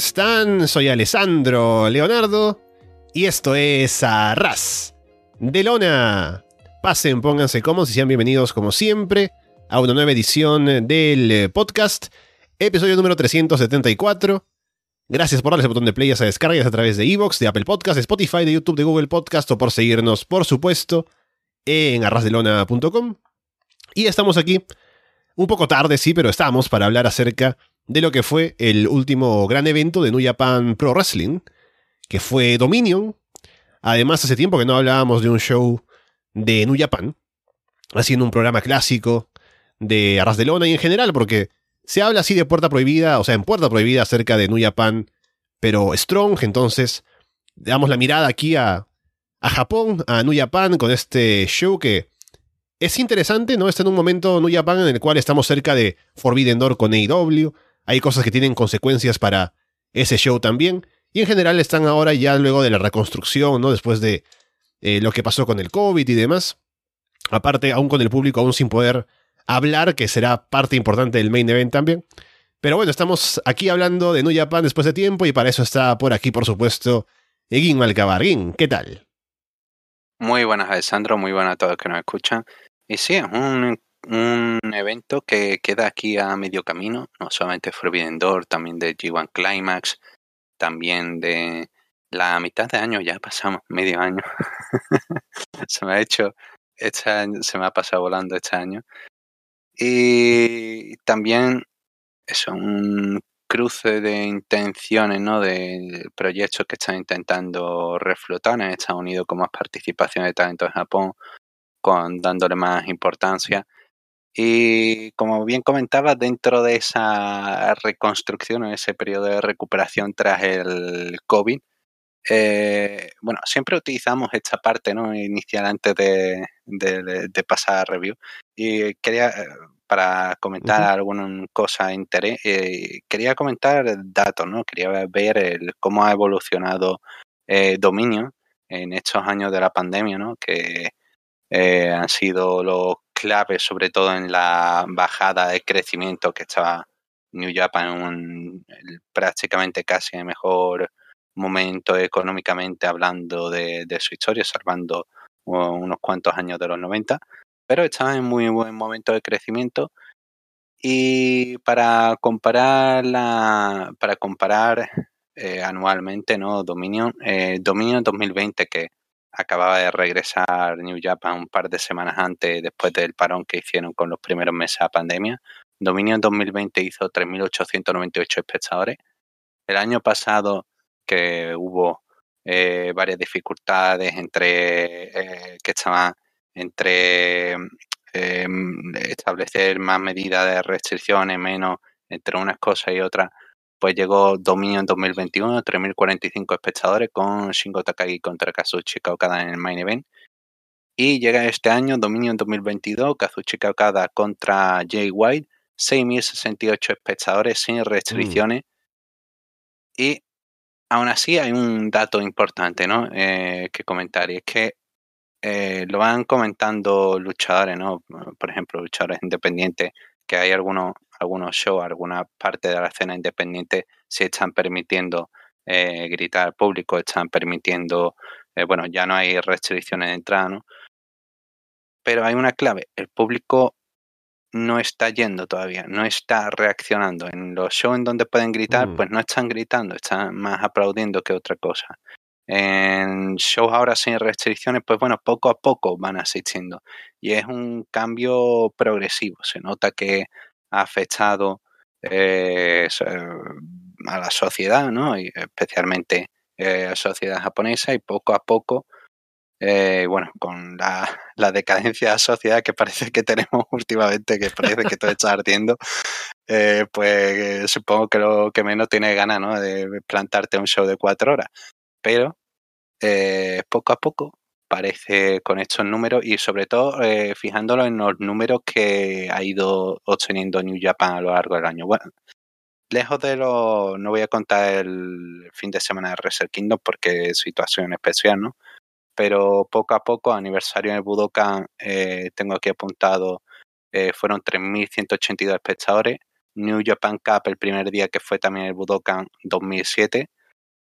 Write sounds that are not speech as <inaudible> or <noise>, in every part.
Hola, hola, ¿cómo están? Soy Alessandro Leonardo y esto es Arras de Lona. Pasen, pónganse cómodos y sean bienvenidos como siempre a una nueva edición del podcast, episodio número 374. Gracias por darle ese botón de play a descargas a través de Evox, de Apple Podcast, de Spotify, de YouTube, de Google Podcast o por seguirnos, por supuesto, en arrasdelona.com. Y estamos aquí, un poco tarde, sí, pero estamos para hablar acerca de lo que fue el último gran evento de New Japan Pro Wrestling, que fue Dominion. Además, hace tiempo que no hablábamos de un show de New Japan, haciendo un programa clásico de Arras de Lona y en general, porque se habla así de puerta prohibida, o sea, en puerta prohibida acerca de New Japan, pero strong, entonces damos la mirada aquí a, a Japón, a New Japan, con este show que es interesante, ¿no? Está en un momento New Japan en el cual estamos cerca de Forbidden Door con AEW, hay cosas que tienen consecuencias para ese show también, y en general están ahora ya luego de la reconstrucción, ¿no? Después de eh, lo que pasó con el COVID y demás. Aparte, aún con el público, aún sin poder hablar, que será parte importante del main event también. Pero bueno, estamos aquí hablando de New Japan después de tiempo y para eso está por aquí, por supuesto, Egin Malcabarguín. ¿Qué tal? Muy buenas, Alessandro. Muy buenas a todos que nos escuchan. Y sí, es un, un evento que queda aquí a medio camino, no solamente Forbidden Door, también de G1 Climax, también de la mitad de año, ya pasamos <laughs> medio año. <laughs> se me ha hecho, este año, se me ha pasado volando este año. Y también es un cruce de intenciones, ¿no? De proyectos que están intentando reflotar en Estados Unidos con más participación de talento en Japón, con dándole más importancia. Y como bien comentaba, dentro de esa reconstrucción, en ese periodo de recuperación tras el COVID, eh, bueno, siempre utilizamos esta parte ¿no? inicial antes de, de, pasar a review. Y quería, eh, para comentar alguna cosa de interés, eh, quería comentar datos, ¿no? Quería ver el, cómo ha evolucionado eh, Dominio en estos años de la pandemia, ¿no? Que han sido los claves, sobre todo en la bajada de crecimiento que estaba New Japan en prácticamente casi el mejor momento económicamente hablando de, su historia, salvando unos cuantos años de los 90, pero estaba en muy buen momento de crecimiento. Y para comparar la, para eh, anualmente, ¿no? Dominion, eh, Dominion 2020 que acababa de regresar New Japan un par de semanas antes, después del parón que hicieron con los primeros meses de pandemia. Dominion 2020 hizo 3.898 espectadores. El año pasado que hubo eh, varias dificultades entre eh, que estaban entre em, establecer más medidas de restricciones, menos entre unas cosas y otras, pues llegó Dominio en 2021, 3.045 espectadores con Shingo Takagi contra Kazuchi Okada en el main event. Y llega este año, Dominio en 2022, Kazuchi Okada contra Jay White, 6.068 espectadores sin restricciones. Mm. Y aún así hay un dato importante ¿no? Eh, que comentar y es que eh, lo van comentando luchadores, ¿no? Por ejemplo, luchadores independientes, que hay algunos, algunos shows, alguna parte de la escena independiente se están permitiendo eh, gritar al público, están permitiendo, bueno, ya no hay restricciones de entrada, ¿no? Pero hay una clave, el público no está yendo todavía, no está reaccionando. En los shows en donde pueden gritar, mm. pues no están gritando, están más aplaudiendo que otra cosa. En shows ahora sin restricciones, pues bueno, poco a poco van asistiendo. Y es un cambio progresivo. Se nota que ha afectado eh, a la sociedad, ¿no? Y especialmente eh, a la sociedad japonesa, y poco a poco eh, bueno, con la, la, decadencia de la sociedad que parece que tenemos <laughs> últimamente, que parece que todo está ardiendo, eh, pues supongo que lo que menos tiene ganas ¿no? de plantarte un show de cuatro horas. Pero eh, poco a poco parece con estos números y sobre todo fijándolo en los números que ha ido obteniendo New Japan a lo largo del año. Bueno, lejos de lo, no voy a contar el fin de semana de Wrestle Kingdom porque es situación especial, ¿no? pero poco a poco, aniversario en el Budokan, eh, tengo aquí apuntado, eh, fueron 3.182 espectadores, New Japan Cup el primer día que fue también el Budokan 2007.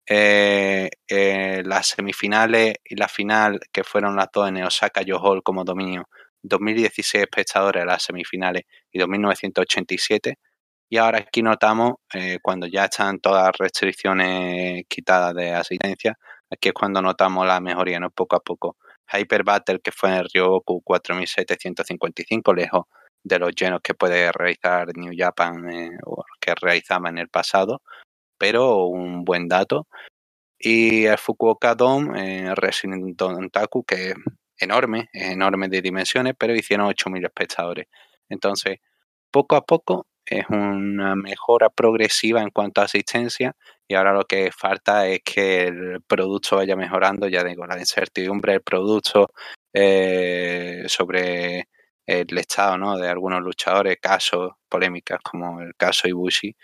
Eh, eh, las semifinales y la final que fueron las dos en Osaka Yohol como dominio. 2016 espectadores en las semifinales y 2987 y ahora aquí notamos eh, cuando ya están todas las restricciones quitadas de asistencia aquí es cuando notamos la mejoría no poco a poco. Hyper Battle que fue en el Ryogoku 4755 lejos de los llenos que puede realizar New Japan eh, o que realizaba en el pasado, pero un buen dato. Y el Fukuoka Dome, eh, Resident Taku, que es enorme, es enorme de dimensiones, pero hicieron 8.000 espectadores. Entonces, poco a poco es una mejora progresiva en cuanto a asistencia y ahora lo que falta es que el producto vaya mejorando, ya digo, la incertidumbre del producto eh, sobre el estado ¿no? de algunos luchadores, casos, polémicas como el caso Ibushi,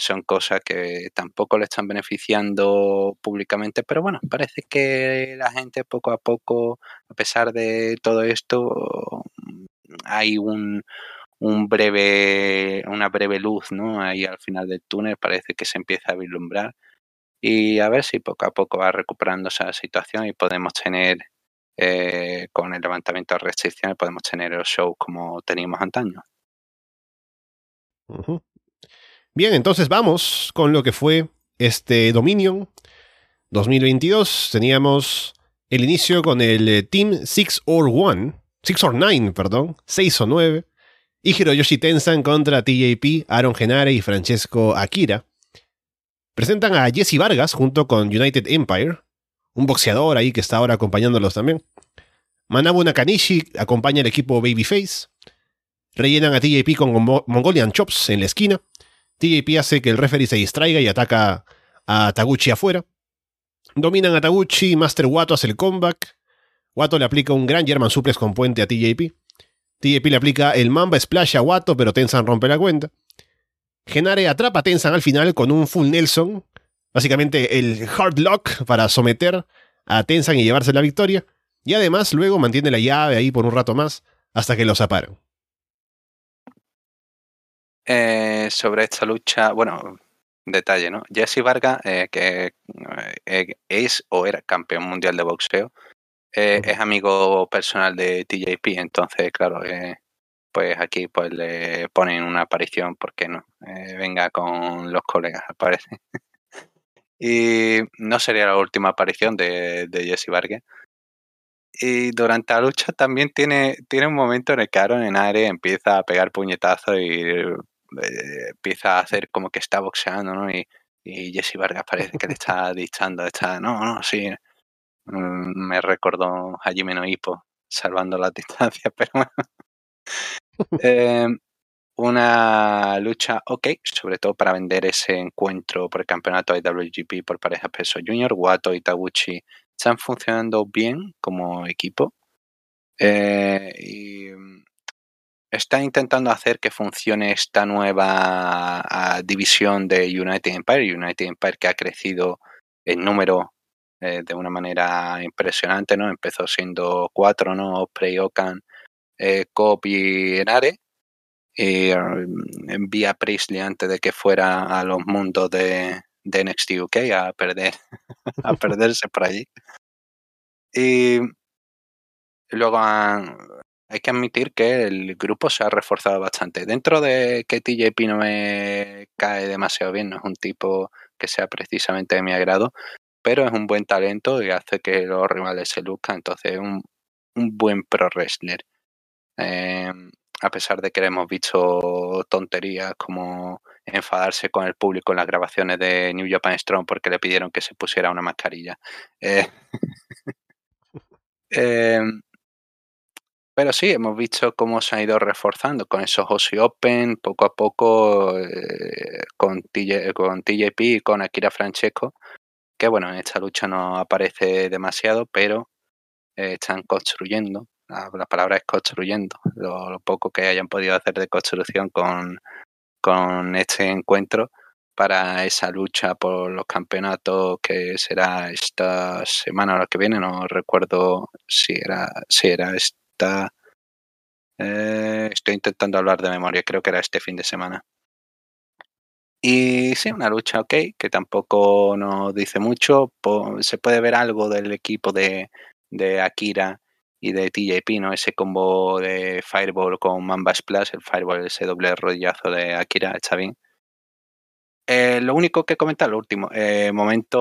son cosas que tampoco le están beneficiando públicamente, pero bueno, parece que la gente poco a poco, a pesar de todo esto, hay un, un breve, una breve luz, ¿no? Ahí al final del túnel parece que se empieza a vislumbrar y a ver si poco a poco va recuperando esa situación y podemos tener eh, con el levantamiento de restricciones podemos tener el show como teníamos antaño. Bien, entonces vamos con lo que fue este Dominion 2022. Teníamos el inicio con el eh, Team 6 or 1, 6 or 9, perdón, 6 o 9, y Hiroyoshi Tensan contra TJP, Aaron Genare y Francesco Akira. Presentan a Jesse Vargas junto con United Empire, un boxeador ahí que está ahora acompañándolos también. Manabu Nakanishi acompaña al equipo Babyface. Rellenan a TJP con Mongolian Chops en la esquina. TJP hace que el referee se distraiga y ataca a Taguchi afuera. Dominan a Taguchi, Master Wato hace el comeback. Wato le aplica un gran German Suplex con puente a TJP. TJP le aplica el Mamba Splash a Wato, pero Tensan rompe la cuenta. Genare atrapa a Tensan al final con un Full Nelson, Básicamente el hard lock para someter a Tensan y llevarse la victoria. Y además luego mantiene la llave ahí por un rato más hasta que lo separan. Eh, sobre esta lucha, bueno, detalle, ¿no? Jesse Vargas, eh, que eh, es o era campeón mundial de boxeo, es amigo personal de TJP, entonces, claro, pues aquí pues le ponen una aparición, ¿por qué no? venga con los colegas, parece. <laughs> Y no sería la última aparición de, Jesse Vargas. Y durante la lucha también tiene, tiene un momento en el que Aaron en aire empieza a pegar puñetazos y eh, empieza a hacer como que está boxeando, ¿no? Y, Jesse Vargas parece que le está dictando, está, no, no, sí. Mm, me recordó a Jimeno Hippo salvando las <laughs> distancias, pero bueno. eh, una lucha ok, sobre todo para vender ese encuentro por el campeonato IWGP por pareja peso junior. Wato y Taguchi están funcionando bien como equipo. Eh, y mm, está intentando hacer que funcione esta nueva ah, división de United Empire. United Empire que ha crecido en número eh, de una manera impresionante, ¿no? Empezó siendo cuatro, ¿no? Osprey, Okan, eh, y Enare y envía a Priestley antes de que fuera a los mundos de, de NXT UK a perder, <laughs> a perderse por allí. Y luego hay que admitir que el grupo se ha reforzado bastante. Dentro de que TJP no me cae demasiado bien, no es un tipo que sea precisamente de mi agrado, pero es un buen talento y hace que los rivales se luzcan, entonces es un, buen pro wrestler. Eh, a pesar de que hemos visto tonterías como enfadarse con el público en las grabaciones de New Japan Strong porque le pidieron que se pusiera una mascarilla. Eh, <laughs> em, pero sí, hemos visto cómo se ha ido reforzando con esos Aussie Open, poco a poco, eh, con, con TJP y con Akira Francesco, que bueno, en esta lucha no aparece demasiado, pero eh, están construyendo. La, palabra es construyendo, lo, poco que hayan podido hacer de construcción con, con este encuentro para esa lucha por los campeonatos que será esta semana o la que viene, no recuerdo si era, si era Eh, estoy intentando hablar de memoria, creo que era este fin de semana. Y sí, una lucha ok, que tampoco nos dice mucho. Se puede ver algo del equipo de, de Akira y de TJP, ¿no? Ese combo de Fireball con Mamba Splash, el Fireball, ese doble rodillazo de Akira, está bien. Eh, lo único que comentar, lo último, eh, momento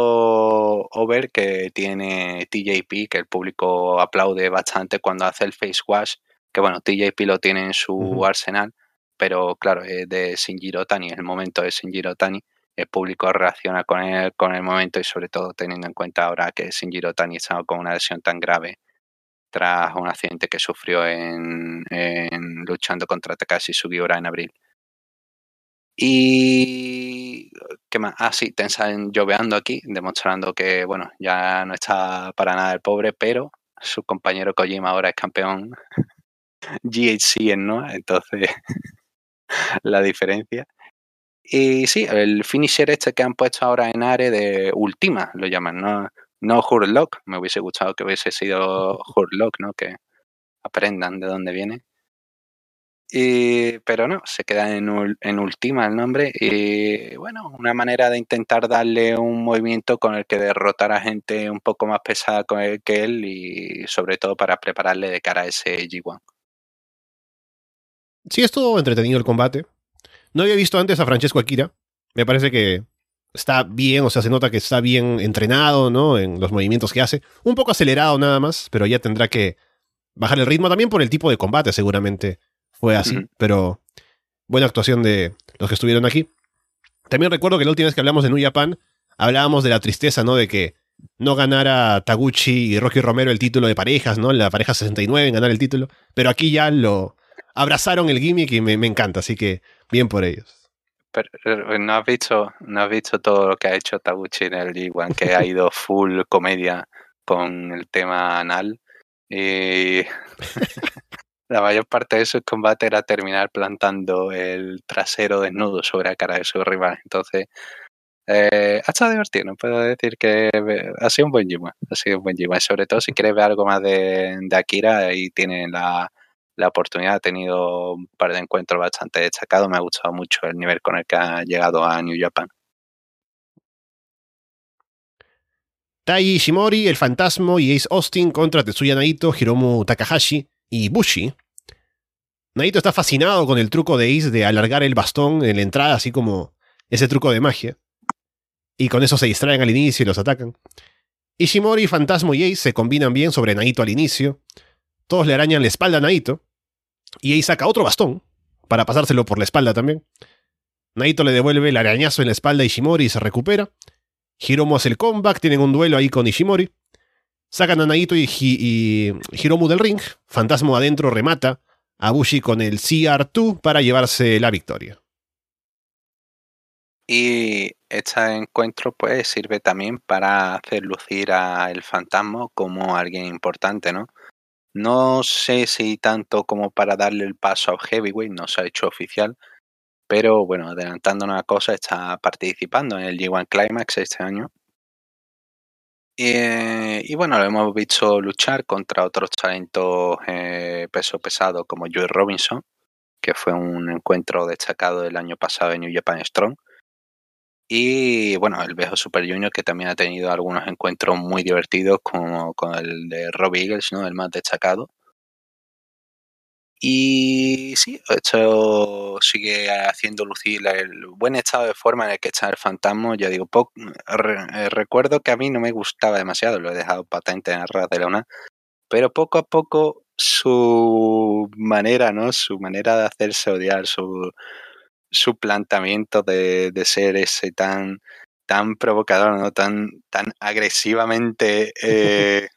over que tiene TJP, que el público aplaude bastante cuando hace el face wash, que bueno, TJP lo tiene en su arsenal, pero claro, es de Shinjiro Tani, el momento de Shinjiro Tani, el público reacciona con el, con el momento y sobre todo teniendo en cuenta ahora que Shinjiro Tani está con una lesión tan grave tras un accidente que sufrió en, luchando contra Takashi Sugiura en abril. Y ¿qué más? Ah, sí, Tensan lloveando aquí, demostrando que bueno, ya no está para nada el pobre, pero su compañero Kojima ahora es campeón <laughs> GHC ¿no? Entonces, <laughs> la diferencia. Y sí, el finisher este que han puesto ahora en Are de Ultima, lo llaman, ¿no? No Hurlock, me hubiese gustado que hubiese sido Hurlock, ¿no? Que aprendan de dónde viene. Y, pero no, se queda en, en última el nombre. Y bueno, una manera de intentar darle un movimiento con el que derrotar a gente un poco más pesada que él y sobre todo para prepararle de cara a ese G1. Sí, estuvo entretenido el combate. No había visto antes a Francesco Akira. Me parece que está bien, o sea, se nota que está bien entrenado, ¿no? En los movimientos que hace. Un poco acelerado nada más, pero ya tendrá que bajar el ritmo también por el tipo de combate, seguramente fue así. Pero buena actuación de los que estuvieron aquí. También recuerdo que la última vez que hablamos de New Japan, hablábamos de la tristeza, ¿no? De que no ganara Taguchi y Rocky Romero el título de parejas, ¿no? La pareja 69 en ganar el título. Pero aquí ya lo abrazaron el gimmick y me, me encanta, así que bien por ellos. Pero eh, no has visto, no has visto todo lo que ha hecho Taguchi en el G1, que ha ido full comedia con el tema anal. Y <laughs> la mayor parte de su combate era terminar plantando el trasero desnudo sobre la cara de su rival. Entonces, eh, ha estado divertido, no puedo decir que ha sido un buen G1, ha sido un buen G1. Sobre todo si quieres ver algo más de, Akira, ahí tiene la, la oportunidad. Ha tenido un par de encuentros bastante destacados. Me ha gustado mucho el nivel con el que ha llegado a New Japan. Tai Ishimori, El Fantasma y Ace Austin contra Tetsuya Naito, Hiromu Takahashi y Bushi. Naito está fascinado con el truco de Ace de alargar el bastón en la entrada, así como ese truco de magia. Y con eso se distraen al inicio y los atacan. Ishimori, Fantasma y Ace se combinan bien sobre Naito al inicio. Todos le arañan la espalda a Naito. Y ahí saca otro bastón para pasárselo por la espalda también. Naito le devuelve el arañazo en la espalda a Ishimori y se recupera. Hiromu hace el comeback, tienen un duelo ahí con Ishimori. Sacan a Naito y, Hiromu del ring. Fantasma adentro remata a Bushi con el CR2 para llevarse la victoria. Y este encuentro pues sirve también para hacer lucir a el fantasma como alguien importante, ¿no? No sé si tanto como para darle el paso a Heavyweight, no se ha hecho oficial, pero bueno, adelantando una cosa, está participando en el G1 Climax este año. Y, bueno, lo hemos visto luchar contra otros talentos eh, peso pesado como Joey Robinson, que fue un encuentro destacado el año pasado en New Japan Strong. Y bueno, el viejo Super Junior que también ha tenido algunos encuentros muy divertidos como con el de Robbie Eagles, ¿no? El más destacado. Y sí, esto sigue haciendo lucir el buen estado de forma en el que está el fantasma. Ya digo, eh, recuerdo que a mí no me gustaba demasiado, lo he dejado patente en la red de Luna, pero poco a poco su manera, ¿no? Su manera de hacerse odiar, su, su planteamiento de, ser ese tan, tan provocador, ¿no? tan, tan agresivamente <laughs> eh,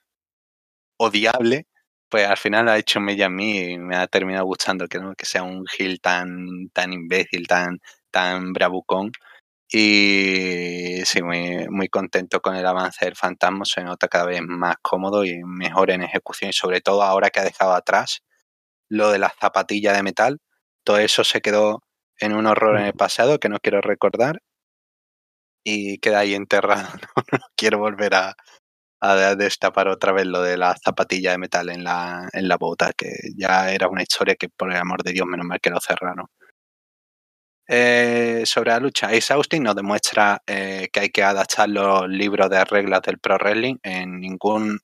odiable, pues al final ha hecho mella a mí y me ha terminado gustando que, ¿no? que sea un Gil tan, tan imbécil, tan, tan bravucón. Y sí, muy, muy contento con el avance del fantasma, se nota cada vez más cómodo y mejor en ejecución y sobre todo ahora que ha dejado atrás lo de la zapatilla de metal, todo eso se quedó en un horror en el pasado que no quiero recordar y queda ahí enterrado. <laughs> No, quiero volver a, destapar otra vez lo de la zapatilla de metal en la, en la bota, que ya era una historia que por el amor de Dios, menos mal que lo cerraron. eh, sobre la lucha, Ace Austin nos demuestra eh, que hay que adaptar los libros de reglas del Pro Wrestling. En ningún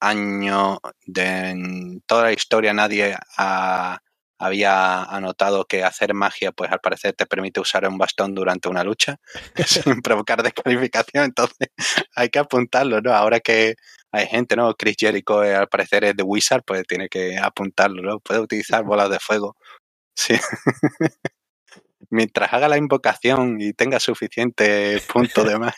año de en toda la historia nadie ha- había anotado que hacer magia, pues al parecer te permite usar un bastón durante una lucha <laughs> sin provocar descalificación. Entonces <laughs> hay que apuntarlo, ¿no? Ahora que hay gente, ¿no? Chris Jericho eh, al parecer es de Wizard, pues tiene que apuntarlo, ¿no? Puede utilizar bolas de fuego. Sí. <laughs> Mientras haga la invocación y tenga suficiente punto de más.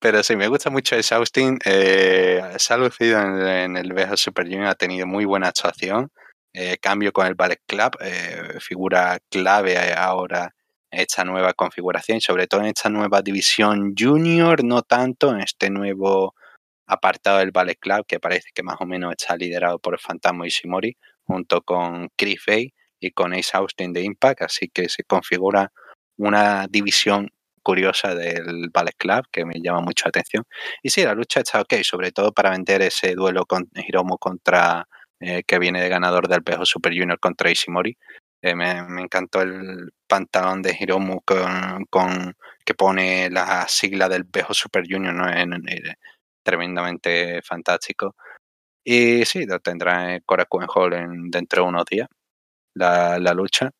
Pero sí, me gusta mucho ese Austin. Se ha lucido en, el Bejo Super Junior, ha tenido muy buena actuación. Eh, cambio con el Ballet Club, eh, figura clave ahora esta nueva configuración, sobre todo en esta nueva división junior, no tanto en este nuevo apartado del Ballet Club, que parece que más o menos está liderado por Fantasma Ishimori, junto con Chris Bay y con Ace Austin de Impact, así que se configura una división curiosa del Ballet Club que me llama mucho la atención. Y sí, la lucha está ok, sobre todo para vender ese duelo con Hiromu contra eh, que viene de ganador del Bejo Super Junior contra Ishimori. Eh, me, me encantó el pantalón de Hiromu con, con que pone la sigla del Bejo Super Junior, ¿no? En- en- tremendamente fantástico. Y sí, lo tendrá en Korakuen Hall en, dentro de unos días, la, la lucha.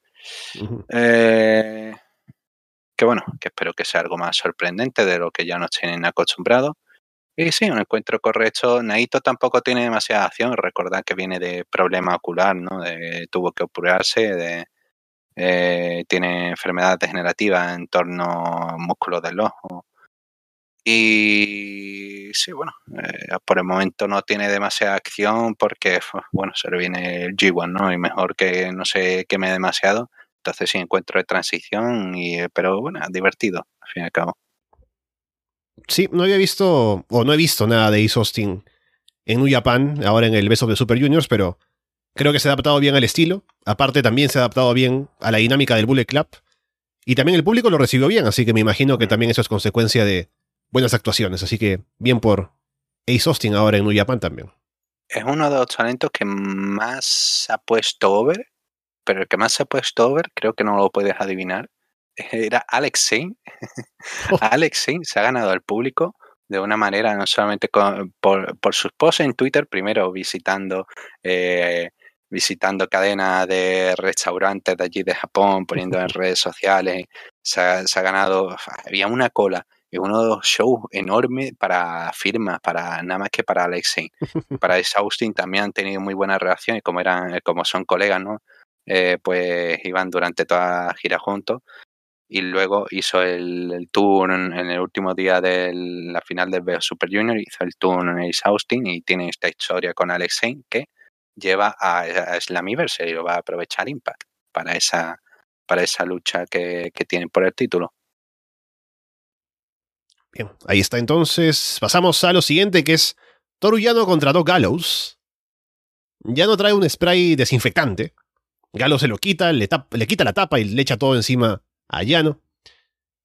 Eh, que bueno, que espero que sea algo más sorprendente de lo que ya nos tienen acostumbrados. Y sí, un encuentro correcto. Naito tampoco tiene demasiada acción. Recordad que viene de problema ocular, ¿no? De- tuvo que operarse, de, eh, tiene enfermedad degenerativa en torno al músculo del ojo. Y sí, bueno, eh, por el momento no tiene demasiada acción porque, bueno, se le viene el G1, ¿no? Y mejor que no se queme demasiado. Entonces sí, encuentro de transición, y, pero bueno, divertido, al fin y al cabo. Sí, no había visto, o no he visto nada de Ace Austin en New Japan, ahora en el Best of the Super Juniors, pero creo que se ha adaptado bien al estilo. Aparte, también se ha adaptado bien a la dinámica del Bullet Club. Y también el público lo recibió bien, así que me imagino que también eso es consecuencia de buenas actuaciones. Así que bien por Ace Austin ahora en New Japan también. Es uno de los talentos que más ha puesto over, pero el que más se ha puesto over, creo que no lo puedes adivinar, <laughs> era Alex Zane. Oh. Alex Zane se ha ganado al público de una manera no solamente con- por, por sus posts en Twitter, primero visitando eh, visitando cadenas de restaurantes de allí de Japón, poniendo en <laughs> redes sociales, se ha, se ha ganado, había una cola en uno de los shows enormes para firmas, para nada más que para Alex Zane. <laughs> Para Austin también han tenido muy buena relación y como eran, como son colegas, ¿no? Eh, pues iban durante toda la gira juntos y luego hizo el, el tour en, el último día de la final del Super Junior, hizo el tour en Ace Austin y tiene esta historia con Alex Zane que lleva a, a Slammiverse y lo va a aprovechar Impact para esa, para esa lucha que, que tienen por el título. Bien, ahí está entonces. Pasamos a lo siguiente que es Toru Yano contra Doc Gallows. Yano trae un spray desinfectante. Gallows se lo quita, le, quita la tapa y le echa todo encima a Yano.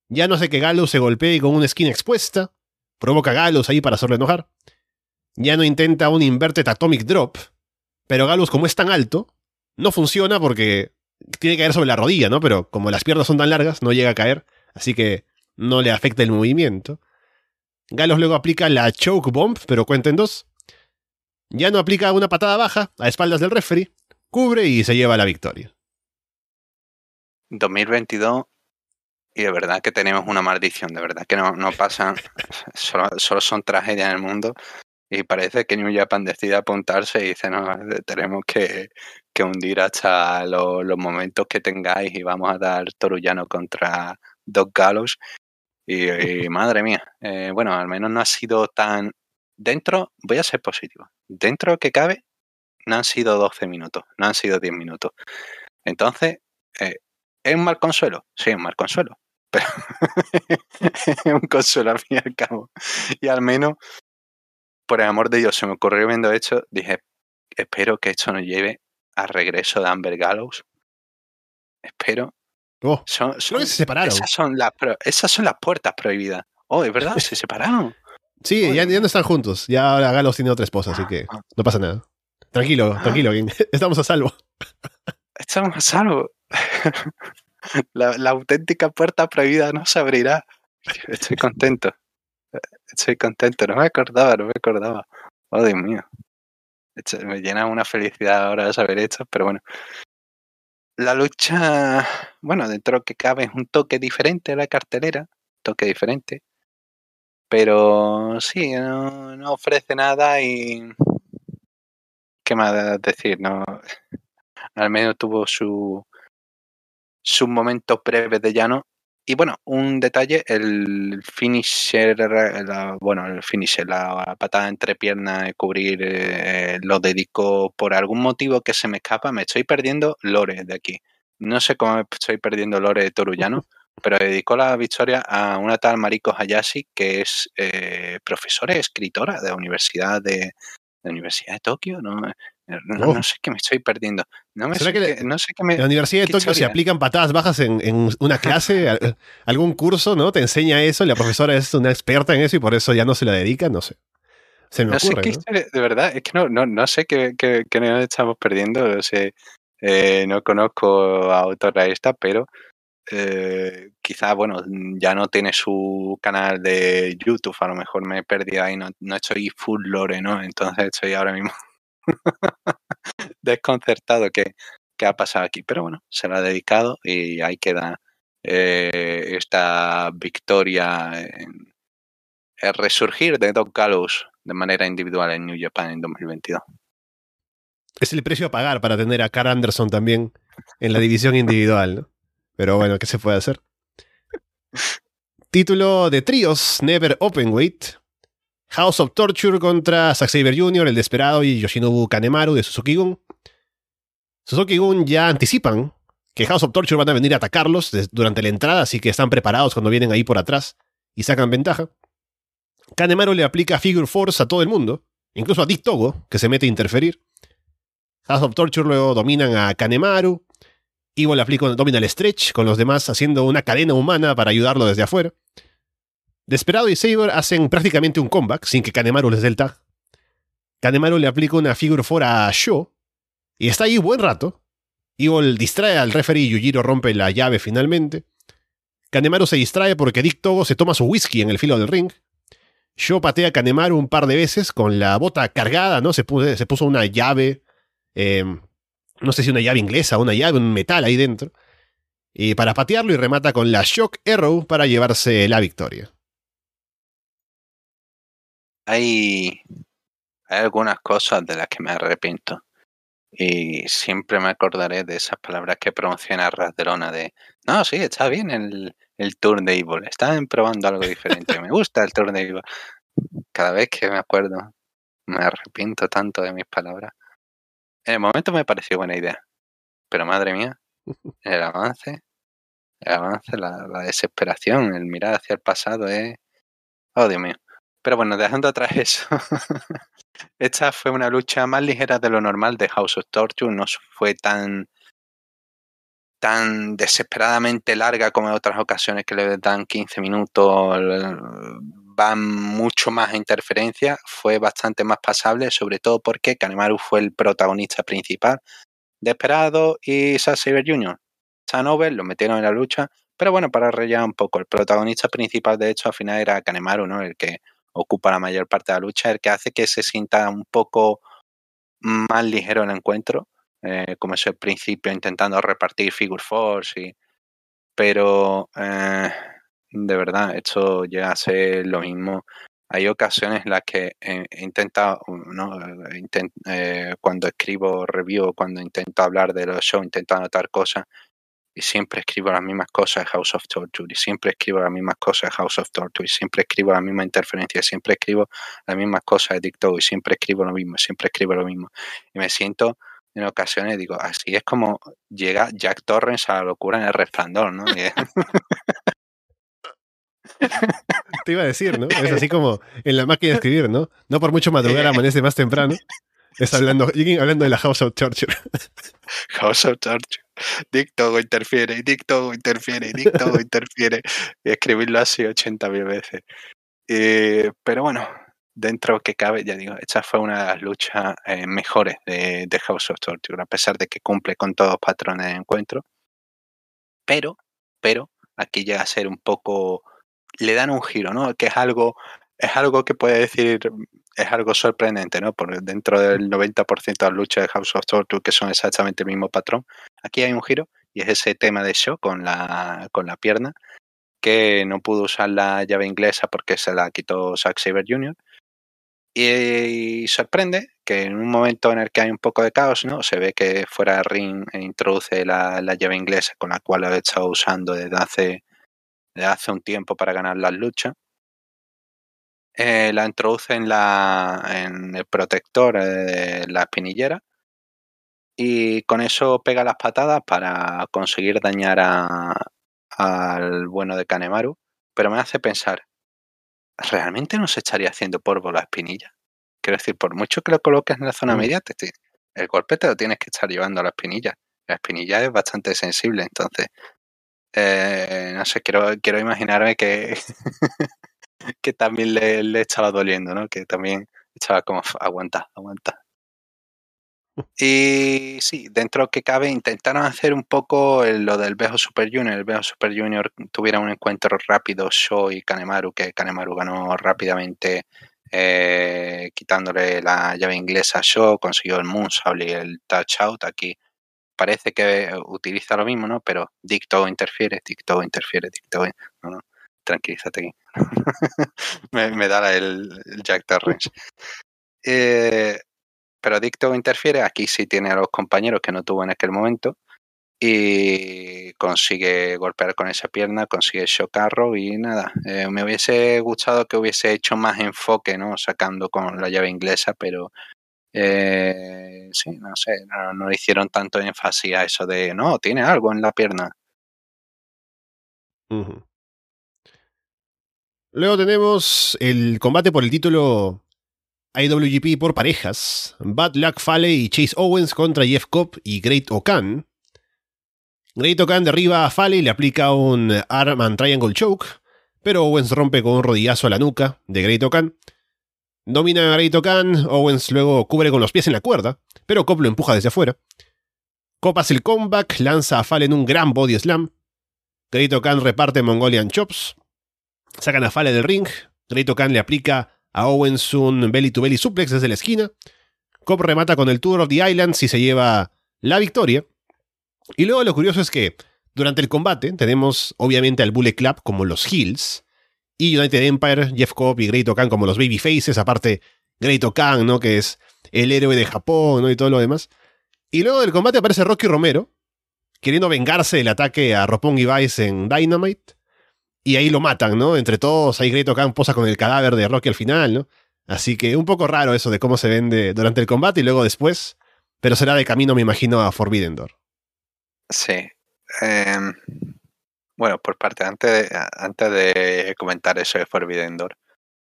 Yano hace que Gallows se golpee con una esquina expuesta. Provoca a Gallows ahí para hacerlo enojar. Yano intenta un inverted atomic drop. Pero Gallows, como es tan alto, no funciona porque tiene que caer sobre la rodilla, ¿no? Pero como las piernas son tan largas, no llega a caer. Así que no le afecta el movimiento. Galos luego aplica la choke bomb, pero cuenta en dos. Ya no aplica una patada baja a espaldas del referee, cubre y se lleva la victoria. 2022 y de verdad que tenemos una maldición, de verdad que no, no pasan, solo, solo son tragedias en el mundo y parece que New Japan decide apuntarse y dice, no, tenemos que, que hundir hasta lo- los momentos que tengáis y vamos a dar Torullano contra Doc Gallows y, y <laughs> madre mía, eh, bueno, al menos no ha sido tan... Dentro, voy a ser positivo, dentro que cabe, no han sido 12 minutos, no han sido 10 minutos. Entonces, eh, ¿Es un mal consuelo? Sí, es un mal consuelo. <laughs> Pero es un consuelo al fin y al cabo. Y al menos, por el amor de Dios, se me ocurrió viendo esto, dije, espero que esto nos lleve al regreso de Amber Gallows. Espero. Oh, Son, creo son- que se separaron. esas, son las, pro- esas son las puertas prohibidas. Oh, es verdad, se separaron. Sí, ya, ya no están juntos. Ya ahora Galos tiene otra esposa, así que no pasa nada. Tranquilo, tranquilo, Gin. <laughs> estamos a salvo. estamos a salvo. <laughs> la, la auténtica puerta prohibida no se abrirá. Estoy contento. Estoy contento. No me acordaba, no me acordaba. Oh, Dios mío. Me llena una felicidad ahora de saber esto, pero bueno. La lucha, bueno, dentro de lo que cabe es un toque diferente a la cartelera, toque diferente. Pero sí, no, no ofrece nada y... ¿Qué más decir? No, al menos tuvo su, sus momentos breves de llano. Y bueno, un detalle, el finisher, la- bueno, el finisher, la patada entre piernas cubrir, eh, lo dedicó por algún motivo que se me escapa. Me estoy perdiendo lore de aquí. No sé cómo me estoy perdiendo lore de Torullano, <laughs> pero dedicó la victoria a una tal Mariko Hayashi, que es eh, profesora y escritora de la Universidad de la Universidad de Tokio. No, no, Oh. no sé qué me estoy perdiendo. No, me ¿Será sé que qué- no sé qué me... La Universidad de ¿Qué Tokio se historia? aplican patadas bajas en, en una clase, al- <laughs> algún curso, ¿no? Te enseña eso, la profesora es una experta en eso y por eso ya no se la dedica, no sé. Se me No sé ocurre, qué ¿no? historia, de verdad, es que no, no, no sé qué, qué, qué nos estamos perdiendo. No sé, eh, no conozco a autora esta, pero eh, quizás, bueno, ya no tiene su canal de YouTube, a lo mejor me he perdido ahí, no, no estoy full lore, ¿no? Entonces estoy ahora mismo <laughs> desconcertado que, que ha pasado aquí. Pero bueno, se lo ha dedicado y ahí queda eh, esta victoria en el resurgir de Doc Gallows de manera individual en New Japan en 2022. Es el precio a pagar para tener a Carl Anderson también en la división individual, ¿no? Pero bueno, ¿qué se puede hacer? Título de tríos, Never Openweight. House of Torture contra Zack Saber Jr., El Desperado y Yoshinobu Kanemaru de Suzuki-gun. Suzuki-gun ya anticipan que House of Torture van a venir a atacarlos durante la entrada, así que están preparados cuando vienen ahí por atrás y sacan ventaja. Kanemaru le aplica Figure Force a todo el mundo, incluso a Dick Togo, que se mete a interferir. House of Torture luego dominan a Kanemaru. Evil aplica domina el stretch con los demás haciendo una cadena humana para ayudarlo desde afuera. Desperado y Saber hacen prácticamente un comeback sin que Kanemaru les dé el tag. Kanemaru le aplica una figure 4 a Sho y está ahí buen rato. Evil distrae al referee y Yujiro rompe la llave finalmente. Kanemaru se distrae porque Dick Togo se toma su whisky en el filo del ring. Sho patea a Kanemaru un par de veces con la bota cargada, ¿no? Se puso, una llave eh, no sé si una llave inglesa, una llave, un metal ahí dentro, y para patearlo y remata con la Shock Arrow para llevarse la victoria. Hay, hay algunas cosas de las que me arrepiento. Y siempre me acordaré de esas palabras que pronunciana Rasdelona de no, sí, está bien el, el tour de Evil, están probando algo diferente, me gusta el tour de Evil. Cada vez que me acuerdo, me arrepiento tanto de mis palabras. En el momento me pareció buena idea, pero madre mía, <laughs> el avance, el avance, la, la desesperación, el mirar hacia el pasado es... Oh, Dios mío. Pero bueno, dejando atrás <laughs> eso, esta fue una lucha más ligera de lo normal de House of Torture, no fue tan tan desesperadamente larga como en otras ocasiones que le dan 15 minutos, van mucho más a interferencia, fue bastante más pasable, sobre todo porque Kanemaru fue el protagonista principal. Desperado y Saber Jr. Sanover lo metieron en la lucha, pero bueno, para rellenar un poco, el protagonista principal de hecho al final era Kanemaru, ¿no? El que ocupa la mayor parte de la lucha, el que hace que se sienta un poco más ligero el encuentro, eh, como es el principio intentando repartir Figure Force, y, pero eh, de verdad, esto llega a ser lo mismo. Hay ocasiones en las que he intentado, ¿no? Intent, eh, cuando escribo review, cuando intento hablar de los shows, intento anotar cosas, y siempre escribo las mismas cosas de House of Torture, y siempre escribo las mismas cosas de House of Torture, y siempre escribo la misma interferencia, siempre escribo las mismas cosas de TikTok, y siempre escribo lo mismo, siempre escribo lo mismo. Y me siento en ocasiones, digo, así es como llega Jack Torrance a la locura en el resplandor, ¿no? <laughs> Te iba a decir, ¿no? Es así <laughs> como en la máquina de escribir, ¿no? No por mucho madrugar amanece más temprano. Es hablando, hablando de la House of Torture. <laughs> House of Torture. Dick Togo interfiere, Dick Togo interfiere, Dick Togo interfiere. Y escribirlo así 80 mil veces. Eh, pero bueno, dentro que cabe, ya digo, esta fue una de las luchas eh, mejores de, de, House of Torture, a pesar de que cumple con todos los patrones de encuentro. Pero, pero, aquí llega a ser un poco, le dan un giro, ¿no? Que es algo, es algo que puede decir, es algo sorprendente, ¿no? Por dentro del 90% de las luchas de House of Torture que son exactamente el mismo patrón, aquí hay un giro y es ese tema de show con la, con la pierna que no pudo usar la llave inglesa porque se la quitó Zack Saber Jr. Y, sorprende que en un momento en el que hay un poco de caos, ¿no? Se ve que fuera de ring e introduce la, la, llave inglesa con la cual lo ha estado usando desde hace, desde hace un tiempo para ganar las luchas. Eh, la introduce en, la, en el protector de la espinillera y con eso pega las patadas para conseguir dañar a, al bueno de Kanemaru, pero me hace pensar, ¿realmente no se estaría haciendo polvo la espinilla? Quiero decir, por mucho que lo coloques en la zona mm. media, te, el golpe te lo tienes que estar llevando a la espinilla. La espinilla es bastante sensible, entonces, eh, no sé, quiero, quiero imaginarme que, <laughs> que también le, le, estaba doliendo, ¿no? Que también estaba como, aguanta, aguanta. Y sí, dentro que cabe, intentaron hacer un poco lo del Bejo Super Junior. El Bejo Super Junior tuviera un encuentro rápido, Show y Kanemaru, que Kanemaru ganó rápidamente eh, quitándole la llave inglesa a Show, consiguió el Moonsault y el Touch Aquí parece que utiliza lo mismo, ¿no? Pero Dicto interfiere, Dicto interfiere, Dicto. No, no, tranquilízate aquí. <laughs> me, da el, Jack Torrance. Eh, pero Dicto interfiere, aquí sí tiene a los compañeros que no tuvo en aquel momento y consigue golpear con esa pierna, consigue chocarro y nada, eh, me hubiese gustado que hubiese hecho más enfoque, ¿no? Sacando con la llave inglesa, pero eh, sí, no sé, no, hicieron tanto énfasis a eso de, no, tiene algo en la pierna. Luego tenemos el combate por el título IWGP por parejas, Bad Luck Fale y Chase Owens contra Jeff Cobb y Great Okan. Great Okan derriba a Fale y le aplica un Arm and Triangle Choke, pero Owens rompe con un rodillazo a la nuca de Great Okan. Domina a Great Okan, Owens luego cubre con los pies en la cuerda, pero Cobb lo empuja desde afuera. Cobb hace el comeback, lanza a Fale en un gran body slam. Great Okan reparte Mongolian Chops. Sacan a Fale del ring. Great Okan le aplica a Owens un belly to belly suplex desde la esquina. Cobb remata con el Tour of the Islands y se lleva la victoria. Y luego lo curioso es que durante el combate tenemos obviamente al Bullet Club como los Heels y United Empire, Jeff Cobb y Great Okan como los Baby Faces, aparte Great Okan, ¿no? Que es el héroe de Japón, ¿no? Y todo lo demás. Y luego del combate aparece Rocky Romero, queriendo vengarse del ataque a Roppongi Vice en Dynamite. Y ahí lo matan, ¿no? Entre todos, ahí Great Khan posa con el cadáver de Rocky al final, ¿no? Así que un poco raro eso de cómo se vende durante el combate y luego después. Pero será de camino, me imagino, a Forbidden Door. Sí. Em, bueno, por parte, antes de, antes de comentar eso de Forbidden Door,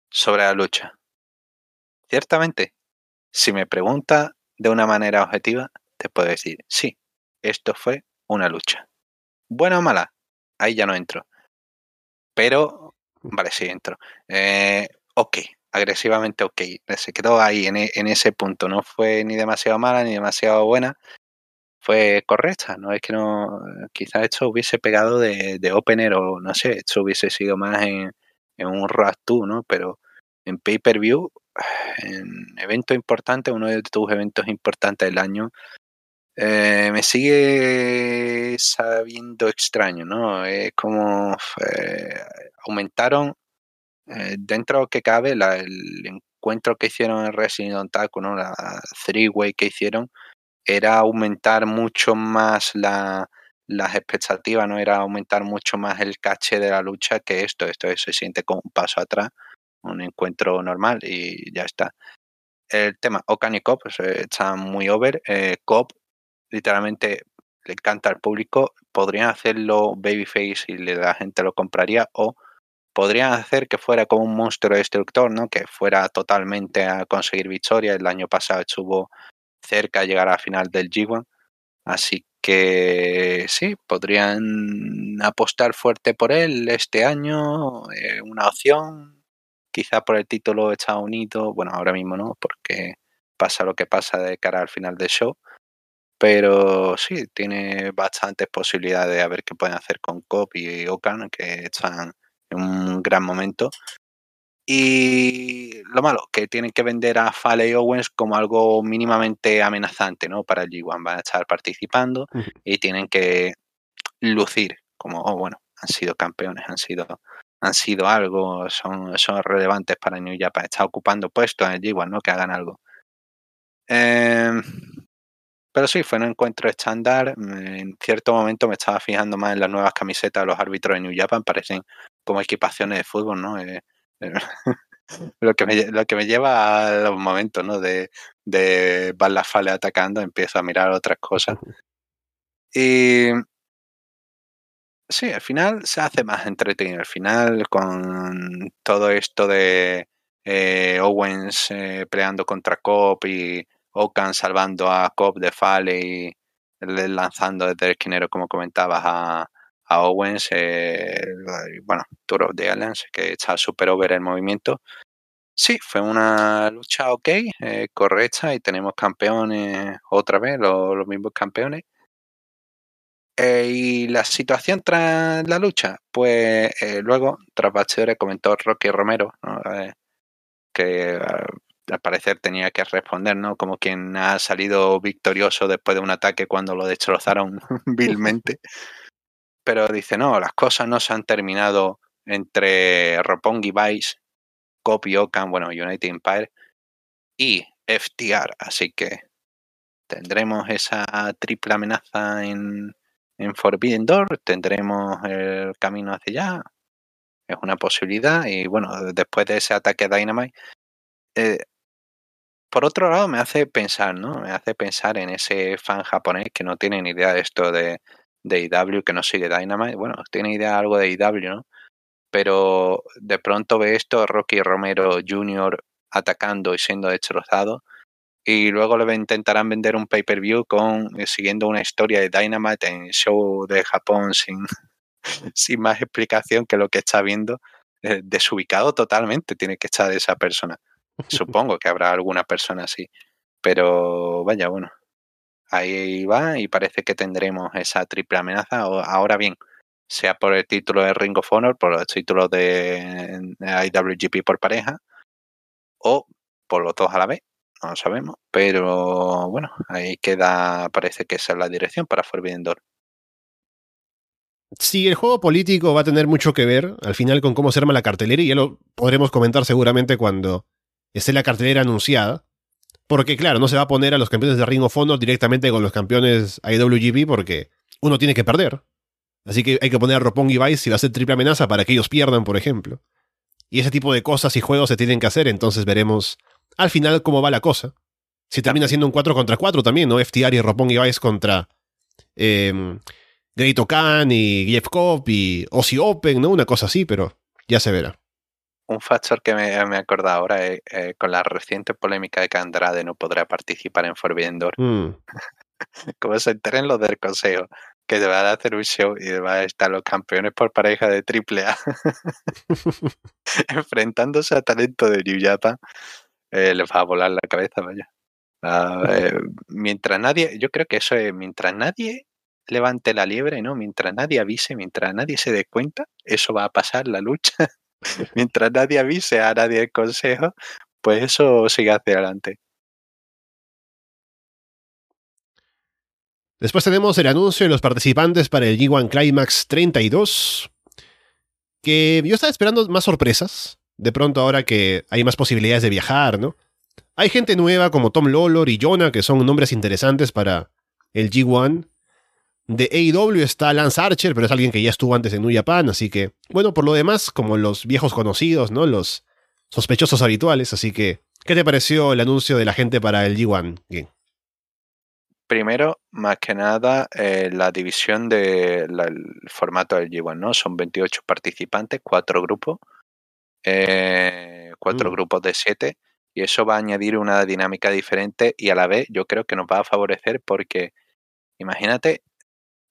sobre la lucha. Ciertamente, si me pregunta de una manera objetiva, te puedo decir, sí, esto fue una lucha. Buena o mala, ahí ya no entro. Pero, vale, sí, entro. Eh, ok, agresivamente ok. Se quedó ahí en, e, en, ese punto. No fue ni demasiado mala ni demasiado buena. Fue correcta. No es que no. Quizás esto hubiese pegado de, de opener o no sé, esto hubiese sido más en, en un Raw 2, ¿no? Pero en pay-per-view, en evento importante, uno de tus eventos importantes del año, eh, me sigue sabiendo extraño, ¿no? Es como eh, aumentaron eh, dentro que cabe el encuentro que hicieron en Resident Evil ¿no? La three-way que hicieron era aumentar mucho más la, las expectativas, ¿no? Era aumentar mucho más el caché de la lucha que esto. Esto se siente como un paso atrás, un encuentro normal y ya está. El tema Okan y Cobb pues, están muy over. Eh, Cobb literalmente le encanta al público, podrían hacerlo babyface y la gente lo compraría o podrían hacer que fuera como un monstruo destructor, ¿no? Que fuera totalmente a conseguir victoria. El año pasado estuvo cerca de llegar a la final del G1. Así que sí, podrían apostar fuerte por él este año, eh, una opción quizá por el título de Estados Unidos, bueno, ahora mismo no, porque pasa lo que pasa de cara al final del show. Pero sí, tiene bastantes posibilidades de ver qué pueden hacer con Cop y Okan, que están en un gran momento. Y lo malo, que tienen que vender a Fale y Owens como algo mínimamente amenazante, ¿no? Para el G1. Van a estar participando y tienen que lucir como, oh, bueno, han sido campeones, han sido, han sido algo, son, son relevantes para New Japan. Está ocupando puestos en el G1, ¿no? Que hagan algo. Eh, pero sí, fue un encuentro estándar. En cierto momento me estaba fijando más en las nuevas camisetas de los árbitros de New Japan. Parecen como equipaciones de fútbol, ¿no? Eh, <laughs> lo, que me, lo que me lleva a los momentos, ¿no? De, de Fale atacando, empiezo a mirar otras cosas. Y sí, al final se hace más entretenido. Al final, con todo esto de eh, Owens peleando contra Cop y Okan salvando a Cobb de Fale y lanzando desde el esquinero, como comentabas, a, Owens. Eh, bueno, Tour of the Alliance, que está súper over el movimiento. Sí, fue una lucha ok, eh, correcta, y tenemos campeones otra vez, los, mismos campeones. Eh, y la situación tras la lucha, pues luego, tras bastidores, comentó Rocky Romero, que ah, al parecer tenía que responder, ¿no? Como quien ha salido victorioso después de un ataque cuando lo destrozaron <laughs> vilmente. <laughs> Pero dice, no, las cosas no se han terminado entre Roppongi Vice, Copy Okan, bueno, United Empire y FTR. Así que tendremos esa triple amenaza en, en Forbidden Door, tendremos el camino hacia allá. Es una posibilidad. Y bueno, después de ese ataque Dynamite, eh, por otro lado, me hace pensar, ¿no? Me hace pensar en ese fan japonés que no tiene ni idea de esto de, de IW, que no sigue Dynamite. Bueno, tiene idea algo de IW, ¿no? Pero de pronto ve esto Rocky Romero Jr. atacando y siendo destrozado. Y luego le intentarán vender un pay-per-view con eh, siguiendo una historia de Dynamite en show de Japón sin, <laughs> sin más explicación que lo que está viendo. Eh, desubicado totalmente tiene que estar esa persona. <laughs> Supongo que habrá alguna persona así. Pero vaya, bueno. Ahí va y parece que tendremos esa triple amenaza. Ahora bien, sea por el título de Ring of Honor, por los títulos de IWGP por pareja, o por los dos a la vez, no lo sabemos. Pero bueno, ahí queda, parece que esa es la dirección para Forbidden Door. Sí, el juego político va a tener mucho que ver al final con cómo se arma la cartelera y ya lo podremos comentar seguramente cuando esté la cartelera anunciada. Porque claro, no se va a poner a los campeones de Ring of Honor directamente con los campeones IWGP porque uno tiene que perder. Así que hay que poner a Roppongi y Vice si va a ser triple amenaza para que ellos pierdan, por ejemplo. Y ese tipo de cosas y juegos se tienen que hacer, entonces veremos al final cómo va la cosa. Si termina siendo un 4 contra 4 también, ¿no? FTR y Roppongi Vice contra eh, Great Okan y Jeff Cobb y Ozzy Open, ¿no? Una cosa así, pero ya se verá un factor que me, me acuerdo ahora es eh, con la reciente polémica de que Andrade no podrá participar en Forbidden Door. Mm. <laughs> Como se enteren los del consejo, que te van a hacer un show y van a estar los campeones por pareja de AAA <laughs> enfrentándose a talento de New Japan, eh, les va a volar la cabeza, vaya. Ah, eh, mientras nadie, yo creo que eso es, mientras nadie levante la liebre, ¿no? Mientras nadie avise, mientras nadie se dé cuenta, eso va a pasar la lucha <laughs> mientras nadie avise a nadie el consejo, pues eso sigue hacia adelante. Después tenemos el anuncio de los participantes para el G1 Climax 32. Que yo estaba esperando más sorpresas. De pronto, ahora que hay más posibilidades de viajar, ¿no? Hay gente nueva como Tom Lawlor y Jonah, que son nombres interesantes para el G1. De AEW está Lance Archer, pero es alguien que ya estuvo antes en New Japan, así que, bueno, por lo demás, como los viejos conocidos, ¿no? Los sospechosos habituales, así que, ¿qué te pareció el anuncio de la gente para el G1 Primero, más que nada, eh, la división del formato del G1, ¿no? Son 28 participantes, cuatro grupos, eh, cuatro mm. grupos de siete, y eso va a añadir una dinámica diferente y a la vez yo creo que nos va a favorecer porque, imagínate,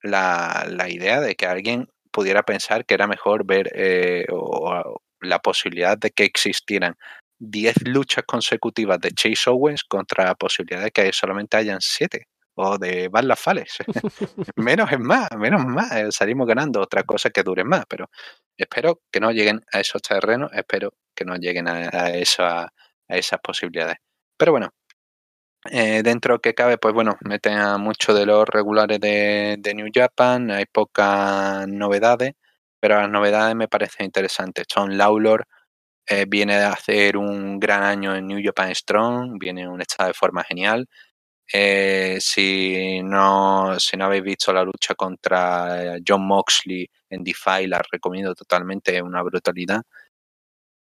la, idea de que alguien pudiera pensar que era mejor ver eh, la posibilidad de que existieran 10 luchas consecutivas de Chase Owens contra la posibilidad de que solamente hayan 7 o de Van Fales. <laughs> menos es más, menos más. Eh, salimos ganando otra cosa que dure más, pero espero que no lleguen a esos terrenos, espero que no lleguen a, a, a esas posibilidades. Pero bueno, eh, dentro que cabe, pues bueno, meten a muchos de los regulares de, New Japan, hay pocas novedades, pero las novedades me parecen interesantes. John Lawlor eh, viene de hacer un gran año en New Japan Strong, viene en un estado de forma genial. Eh, si, no, si no habéis visto la lucha contra John Moxley en Defy, la recomiendo totalmente, es una brutalidad.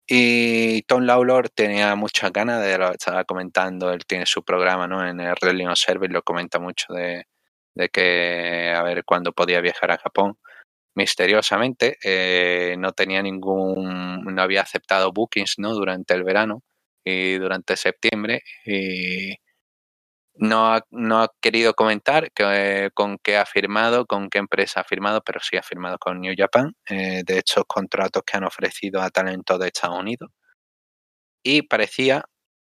Y Tom Lawlor tenía muchas ganas de lo estaba comentando, él tiene su programa ¿no? en el Wrestling Observer lo comenta mucho de, de, que a ver cuándo podía viajar a Japón. Misteriosamente eh, no tenía ningún, no había aceptado bookings ¿no? durante el verano y durante septiembre y no ha, no ha querido comentar que, con qué ha firmado, con qué empresa ha firmado, pero sí ha firmado con New Japan, eh, de hecho contratos que han ofrecido a talentos de Estados Unidos. Y parecía,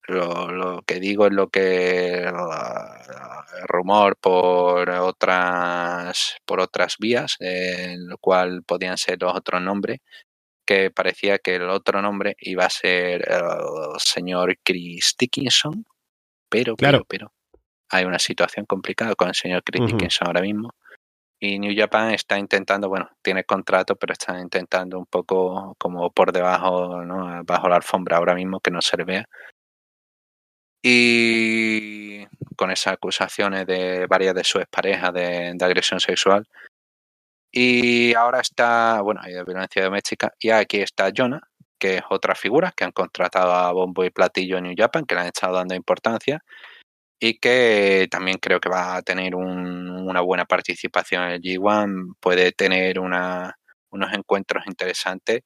lo, lo que digo es lo que el rumor por otras, por otras vías, eh, en lo cual podían ser los otros nombres, que parecía que el otro nombre iba a ser el señor Chris Dickinson, pero, claro. pero, pero hay una situación complicada con el señor Chris uh -huh. Dickinson ahora mismo. Y New Japan está intentando, bueno, tiene contrato, pero está intentando un poco como por debajo, ¿no? bajo la alfombra ahora mismo, que no se le vea. Y con esas acusaciones de varias de sus parejas de, de agresión sexual. Y ahora está, bueno, hay de violencia doméstica. Y aquí está Jonah, que es otra figura que han contratado a Bombo y Platillo en New Japan, que le han estado dando importancia y que también creo que va a tener un, una buena participación en el G1, puede tener unos encuentros interesantes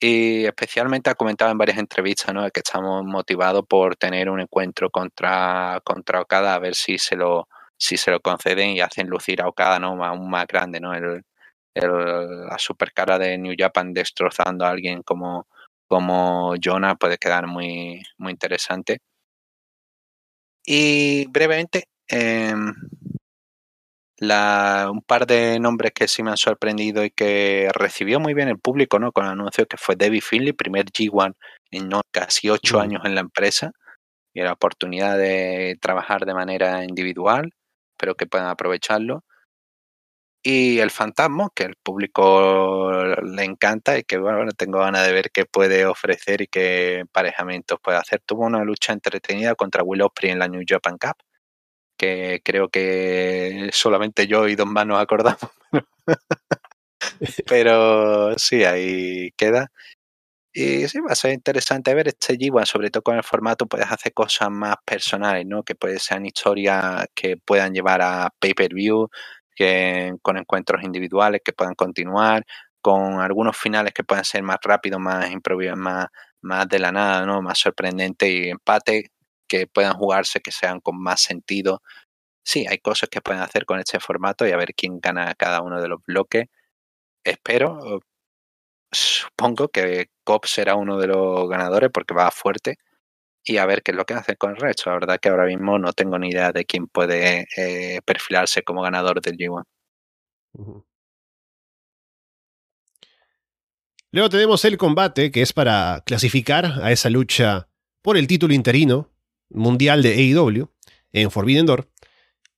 y especialmente ha comentado en varias entrevistas ¿no? que estamos motivados por tener un encuentro contra, contra Okada a ver si se lo si se lo conceden y hacen lucir a Okada ¿no? aún más grande ¿no? el, el, la supercara de New Japan destrozando a alguien como, como Jonah puede quedar muy, muy interesante y brevemente, eh, la, un par de nombres que sí me han sorprendido y que recibió muy bien el público, ¿no? Con el anuncio que fue David Finley, primer G1 en no, casi ocho mm. años en la empresa, y la oportunidad de trabajar de manera individual, pero que puedan aprovecharlo. Y el fantasma, que el público le encanta y que bueno, tengo ganas de ver qué puede ofrecer y qué emparejamientos puede hacer. Tuvo una lucha entretenida contra Will Ospreay en la New Japan Cup, que creo que solamente yo y Don nos acordamos. <laughs> Pero sí, ahí queda. Y sí, va a ser interesante ver este G1, sobre todo con el formato puedes hacer cosas más personales, ¿no? Que pueden ser historias que puedan llevar a pay-per-view, con encuentros individuales que puedan continuar, con algunos finales que puedan ser más rápidos, más más, más de la nada, ¿no? más sorprendente y empate que puedan jugarse, que sean con más sentido. Sí, hay cosas que pueden hacer con este formato y a ver quién gana cada uno de los bloques. Espero, supongo que COP será uno de los ganadores porque va fuerte y a ver qué es lo que hace con el resto. La verdad que ahora mismo no tengo ni idea de quién puede eh, perfilarse como ganador del G1. Uh -huh. Luego tenemos el combate que es para clasificar a esa lucha por el título interino mundial de AEW en Forbidden Door.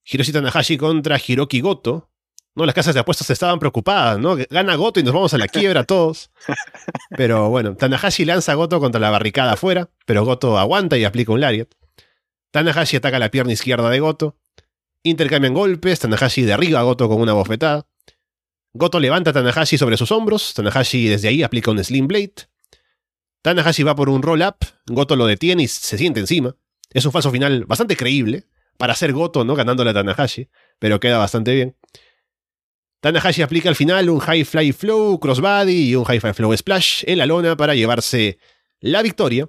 Hiroshi Tanahashi contra Hiroki Goto. ¿No? Las casas de apuestas estaban preocupadas, ¿no? Gana Goto y nos vamos a la quiebra todos. <laughs> Pero bueno, Tanahashi lanza a Goto contra la barricada afuera, pero Goto aguanta y aplica un lariat. Tanahashi ataca la pierna izquierda de Goto. Intercambian golpes, Tanahashi derriba a Goto con una bofetada. Goto levanta a Tanahashi sobre sus hombros, Tanahashi desde ahí aplica un Slim Blade. Tanahashi va por un roll-up, Goto lo detiene y se siente encima. Es un falso final bastante creíble, para ser Goto, ¿no? Ganándole a Tanahashi, pero queda bastante bien. Tanahashi aplica al final un High Fly Flow Crossbody y un High Fly Flow Splash en la lona para llevarse la victoria.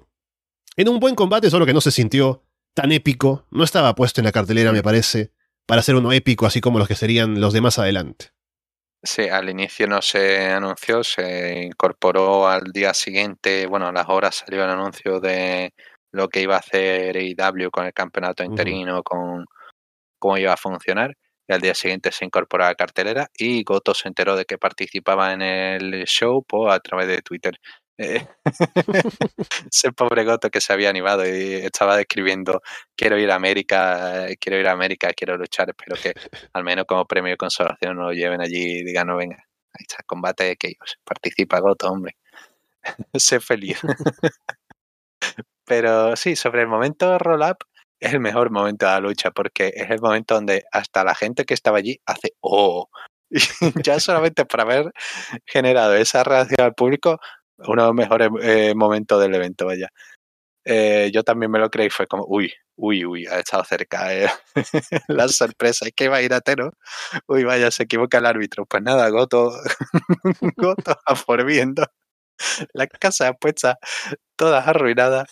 En un buen combate, solo que no se sintió tan épico, no estaba puesto en la cartelera, me parece, para ser uno épico, así como los que serían los de más adelante. Sí, al inicio no se anunció, se incorporó al día siguiente, bueno, a las horas salió el anuncio de lo que iba a hacer AEW con el campeonato interino, con cómo iba a funcionar. Y al día siguiente se incorporó a la cartelera y Goto se enteró de que participaba en el show pues, a través de Twitter. Eh, <laughs> ese pobre Goto que se había animado y estaba describiendo quiero ir a América, quiero ir a América, quiero luchar, espero que <laughs> al menos como premio de consolación nos lo lleven allí y digan, no venga, ahí está, combate de Chaos, participa Goto, hombre. <laughs> sé feliz. Pero sí, sobre el momento roll-up, es el mejor momento de la lucha porque es el momento donde hasta la gente que estaba allí hace oh. <laughs> ya solamente por haber generado esa reacción al público, uno de los mejores eh, momentos del evento, vaya. Eh, yo también me lo creí, fue como, uy, uy, uy, ha estado cerca eh. <laughs> la sorpresa, es que va a ir a Tero. Uy, vaya, se equivoca el árbitro. Pues nada, Goto, <laughs> Goto viendo la casa puesta todas arruinadas.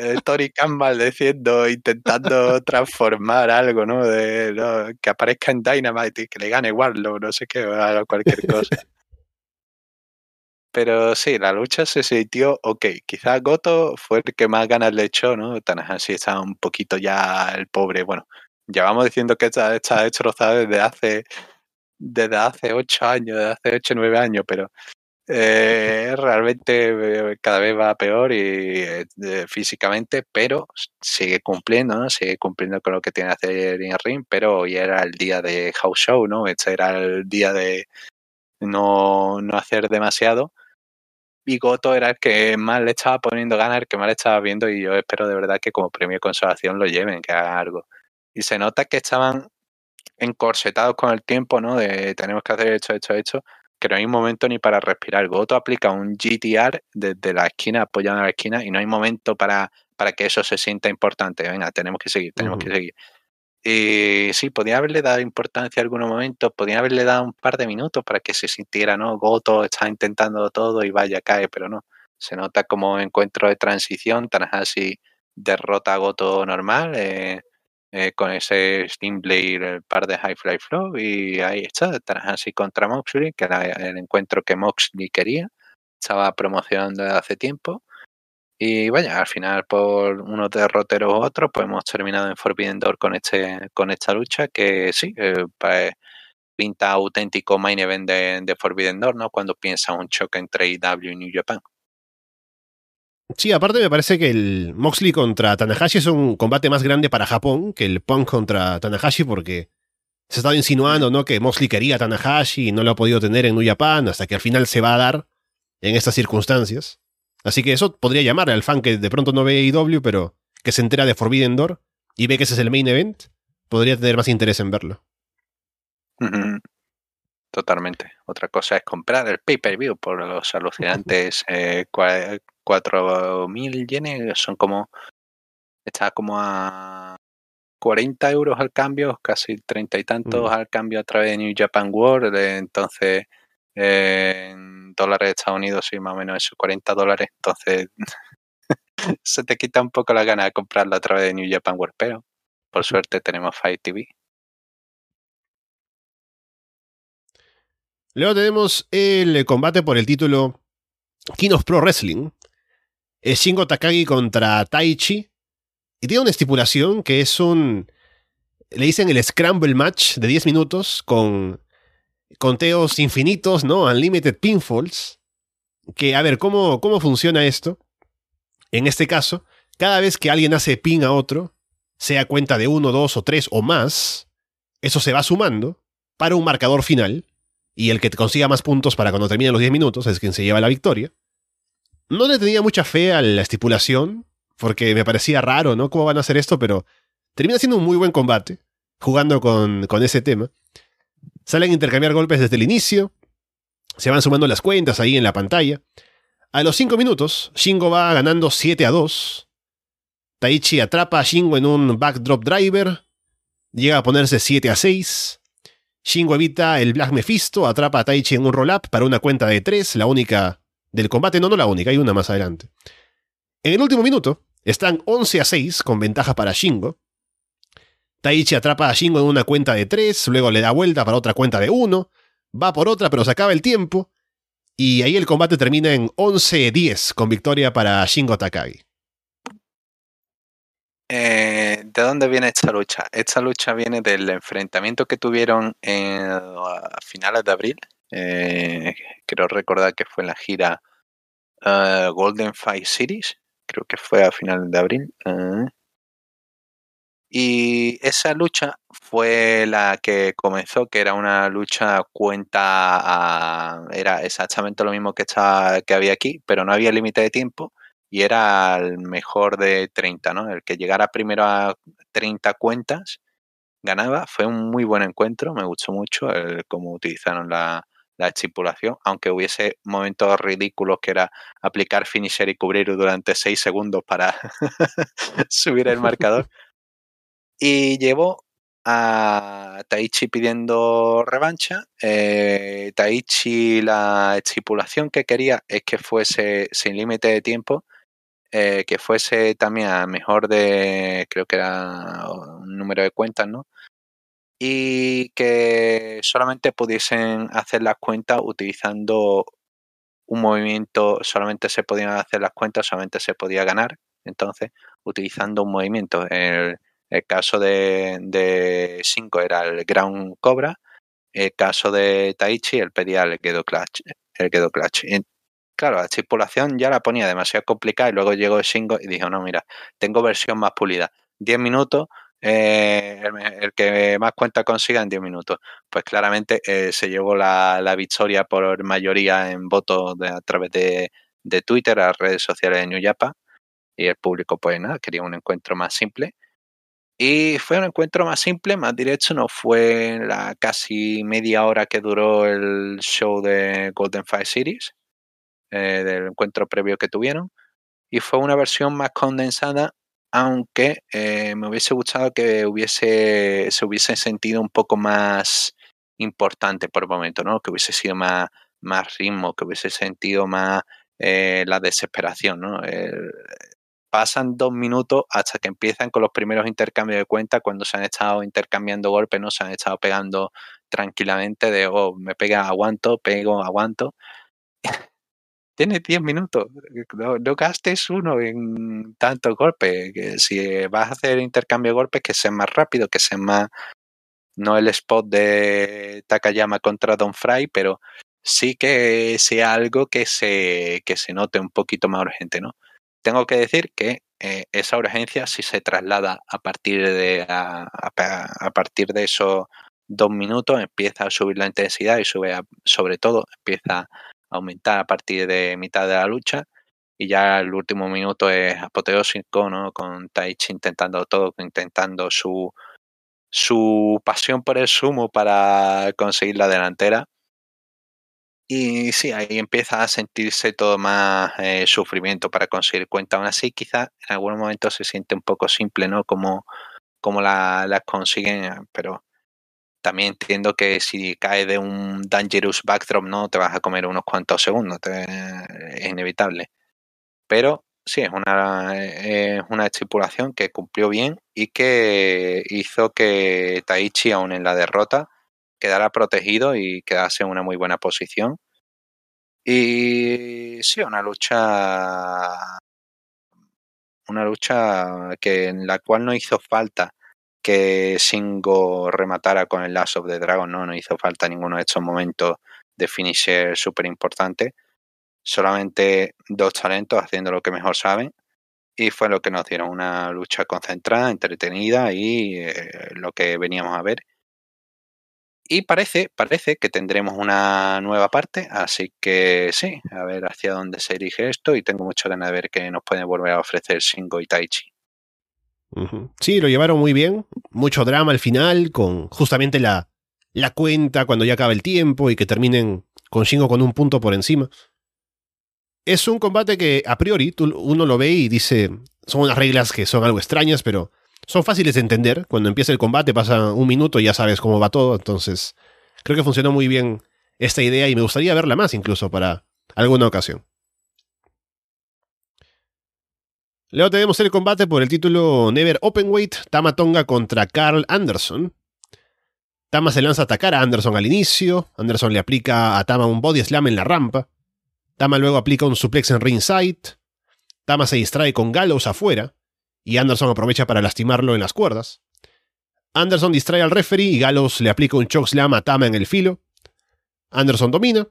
Eh, Tori Campbell diciendo, intentando transformar algo, ¿no? De, Que aparezca en Dynamite y que le gane Warlock, no sé qué, o cualquier cosa. Pero sí, la lucha se sintió ok. Quizás Goto fue el que más ganas le echó, ¿no? así está un poquito ya el pobre. Bueno, llevamos diciendo que está, está destrozado desde hace desde hace ocho años, desde hace ocho o nueve años, pero eh, realmente eh, cada vez va peor y eh, físicamente, pero sigue cumpliendo, ¿no? Sigue cumpliendo con lo que tiene que hacer en ring, pero hoy era el día de house show, ¿no? Este era el día de no, no hacer demasiado. Y Goto era el que más le estaba poniendo ganas, el que más le estaba viendo, y yo espero de verdad que como premio de consolación lo lleven, que hagan algo. Y se nota que estaban encorsetados con el tiempo, ¿no? De tenemos que hacer esto, esto, esto, que no hay momento ni para respirar. Goto aplica un GTR desde la esquina, apoyando la esquina, y no hay momento para, para que eso se sienta importante. Venga, tenemos que seguir, tenemos que seguir. Y sí, podía haberle dado importancia en algunos momentos, podía haberle dado un par de minutos para que se sintiera, ¿no? Goto está intentando todo y vaya, cae, pero no. Se nota como encuentro de transición, Tanahashi derrota a Goto normal, eh, eh, con ese Steam Blade, el par de High Fly Flow, y ahí está, así contra Moxley, que era el encuentro que Moxley quería, estaba promocionando desde hace tiempo. Y vaya, al final por unos derroteros u otros, pues hemos terminado en Forbidden Door con este, con esta lucha, que sí, eh, pues, pinta auténtico main event de, de, Forbidden Door, ¿no? Cuando piensa un choque entre IW y New Japan. Sí, aparte me parece que el Moxley contra Tanahashi es un combate más grande para Japón que el Punk contra Tanahashi porque se ha estado insinuando, ¿no? Que Moxley quería a Tanahashi y no lo ha podido tener en New Japan hasta que al final se va a dar en estas circunstancias. Así que eso podría llamar al fan que de pronto no ve IW, pero que se entera de Forbidden Door y ve que ese es el main event, podría tener más interés en verlo. Totalmente. Otra cosa es comprar el pay-per-view por los alucinantes <laughs> eh, 4.000 yenes, son como. Está como a 40 euros al cambio, casi 30 y tantos mm. al cambio a través de New Japan World. Entonces, en dólares de Estados Unidos, sí, más o menos eso, 40 dólares. Entonces, <laughs> se te quita un poco la gana de comprarlo a través de New Japan World, pero por suerte tenemos Fight TV. Luego tenemos el combate por el título King of Pro Wrestling, es Shingo Takagi contra Taichi. Y tiene una estipulación que es un. Le dicen el Scramble Match de 10 minutos con conteos infinitos, ¿no? Unlimited pinfalls. Que, a ver, ¿cómo, cómo funciona esto? En este caso, cada vez que alguien hace pin a otro, sea cuenta de uno, dos o tres o más, eso se va sumando para un marcador final. Y el que consiga más puntos para cuando terminen los 10 minutos es quien se lleva la victoria. No le tenía mucha fe a la estipulación, porque me parecía raro, ¿no? ¿Cómo van a hacer esto? Pero termina siendo un muy buen combate, jugando con, con ese tema. Salen a intercambiar golpes desde el inicio, se van sumando las cuentas ahí en la pantalla. A los 5 minutos, Shingo va ganando 7 a 2. Taichi atrapa a Shingo en un backdrop driver. Llega a ponerse 7 a 6. Shingo evita el Black Mephisto, atrapa a Taichi en un roll-up para una cuenta de 3, la única del combate, no, no la única, hay una más adelante. En el último minuto, están 11 a 6 con ventaja para Shingo. Taichi atrapa a Shingo en una cuenta de 3, luego le da vuelta para otra cuenta de 1, va por otra, pero se acaba el tiempo. Y ahí el combate termina en 11-10 con victoria para Shingo Takagi. Eh, ¿De dónde viene esta lucha? Esta lucha viene del enfrentamiento que tuvieron en, a finales de abril. Eh, creo recordar que fue en la gira uh, Golden Five Series. Creo que fue a finales de abril. Uh, y esa lucha fue la que comenzó, que era una lucha cuenta era exactamente lo mismo que, que había aquí, pero no había límite de tiempo y era el mejor de 30, ¿no? El que llegara primero a 30 cuentas ganaba. Fue un muy buen encuentro, me gustó mucho el cómo utilizaron la, la estipulación, aunque hubiese momentos ridículos que era aplicar finisher y cubrir durante 6 segundos para <laughs> subir el marcador. Y llevó a Taichi pidiendo revancha. Eh, Taichi la estipulación que quería es que fuese sin límite de tiempo, eh, que fuese también a mejor de, creo que era un número de cuentas, ¿no? Y que solamente pudiesen hacer las cuentas utilizando un movimiento, solamente se podían hacer las cuentas, solamente se podía ganar. Entonces, utilizando un movimiento. El, el caso de 5 era el Ground Cobra. El caso de Taichi, él pedía el Gedo Clutch. El Clutch. Claro, la estipulación ya la ponía demasiado complicada y luego llegó Shingo y dijo, no, mira, tengo versión más pulida. 10 minutos, eh, el, que más cuenta consiga en 10 minutos. Pues claramente eh, se llevó la, la, victoria por mayoría en votos a través de, de Twitter, a redes sociales de New Japan. Y el público, pues nada, quería un encuentro más simple. Y fue un encuentro más simple, más directo, no fue la casi media hora que duró el show de Golden Five Series, eh, del encuentro previo que tuvieron. Y fue una versión más condensada, aunque eh, me hubiese gustado que hubiese, se hubiese sentido un poco más importante por el momento, ¿no? Que hubiese sido más, más ritmo, que hubiese sentido más eh, la desesperación, ¿no? Pasan dos minutos hasta que empiezan con los primeros intercambios de cuenta cuando se han estado intercambiando golpes, no se han estado pegando tranquilamente de, oh, me pega, aguanto, pego, aguanto. Tienes 10 minutos, no, no, gastes uno en tantos golpes. Si vas a hacer intercambio de golpes, que sea más rápido, que sea más. No el spot de Takayama contra Don Fry, pero sí que sea algo que se, que se note un poquito más urgente, ¿no? tengo que decir que eh, esa urgencia si se traslada a partir de a, a, partir de esos dos minutos empieza a subir la intensidad y sube a, sobre todo empieza aumentar a partir de mitad de la lucha y ya el último minuto es apoteósico ¿no? con Taichi intentando todo intentando su su pasión por el sumo para conseguir la delantera y sí, ahí empieza a sentirse todo más eh, sufrimiento para conseguir cuenta. Aún así, quizá en algunos momentos se siente un poco simple, ¿no? Como, como las la consiguen, pero también entiendo que si cae de un dangerous backdrop, ¿no? Te vas a comer unos cuantos segundos, es inevitable. Pero sí, es una, una estipulación que cumplió bien y que hizo que Taichi, aún en la derrota, quedara protegido y quedase en una muy buena posición. Y sí, una lucha. Una lucha que en la cual no hizo falta que Singo rematara con el Last of the Dragon, no, no hizo falta ninguno de estos momentos de finisher súper importante. Solamente dos talentos haciendo lo que mejor saben. Y fue lo que nos dieron una lucha concentrada, entretenida y eh, lo que veníamos a ver. Y parece, parece que tendremos una nueva parte, así que sí, a ver hacia dónde se dirige esto y tengo mucho ganas de ver qué nos pueden volver a ofrecer Shingo y Taichi. Sí, lo llevaron muy bien, mucho drama al final, con justamente la, la cuenta cuando ya acaba el tiempo y que terminen con Shingo con un punto por encima. Es un combate que a priori uno lo ve y dice, son unas reglas que son algo extrañas, pero son fáciles de entender. Cuando empieza el combate pasa un minuto y ya sabes cómo va todo. Entonces, creo que funcionó muy bien esta idea y me gustaría verla más incluso para alguna ocasión. Luego tenemos el combate por el título Never Openweight, Tamatonga contra Carl Anderson. Tama se lanza a atacar a Anderson al inicio. Anderson le aplica a Tama un body slam en la rampa. Tama luego aplica un suplex en ringside. Tama se distrae con Gallows afuera. Y Anderson aprovecha para lastimarlo en las cuerdas. Anderson distrae al referee y Gallows le aplica un chokeslam a Tama en el filo. Anderson domina.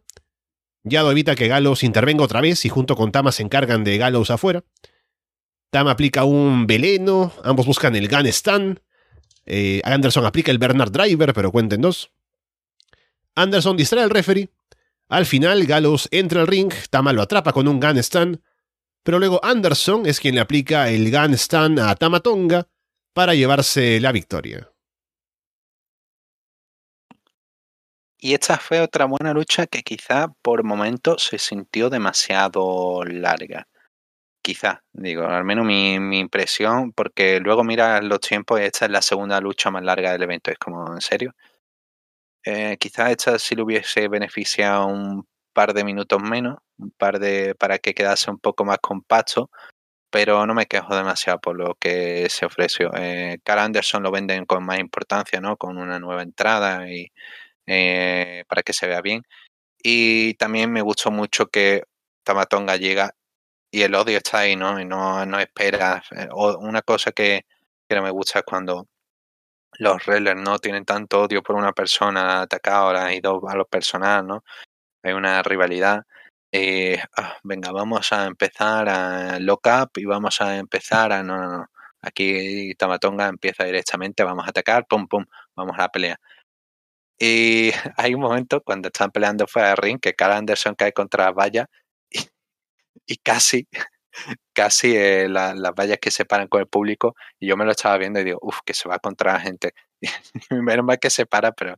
Yado evita que Gallows intervenga otra vez y junto con Tama se encargan de Gallows afuera. Tama aplica un veleno, ambos buscan el gun stand. Eh, Anderson aplica el Bernard Driver, pero cuenten dos. Anderson distrae al referee. Al final, Gallows entra al ring, Tama lo atrapa con un gun stand, pero luego Anderson es quien le aplica el gun stand a Tamatonga para llevarse la victoria. Y esta fue otra buena lucha que quizá por momentos se sintió demasiado larga. Quizá, digo, al menos mi, impresión, porque luego mira los tiempos esta es la segunda lucha más larga del evento. Es como, ¿en serio? Eh, quizás esta sí le hubiese beneficiado un par de minutos menos, un par de para que quedase un poco más compacto, pero no me quejo demasiado por lo que se ofreció. Eh, Carl Anderson lo venden con más importancia, ¿no? Con una nueva entrada y eh, para que se vea bien. Y también me gustó mucho que Tamatonga llega y el odio está ahí, ¿no? Y no, no espera. Eh, una cosa que, que no me gusta es cuando los Railers no tienen tanto odio por una persona atacada y dos a los personal, ¿no? Hay una rivalidad. Eh, ah, venga, vamos a empezar a lock up y vamos a empezar a. No, no, no. Aquí Tamatonga empieza directamente, vamos a atacar, pum, pum, vamos a la pelea. Y <laughs> hay un momento cuando están peleando fuera del ring que Carl Anderson cae contra la valla y, casi, <laughs> casi eh, las vallas que separan con el público. Y yo me lo estaba viendo y digo, uff, que se va contra la gente. <laughs> Y menos mal que se para, pero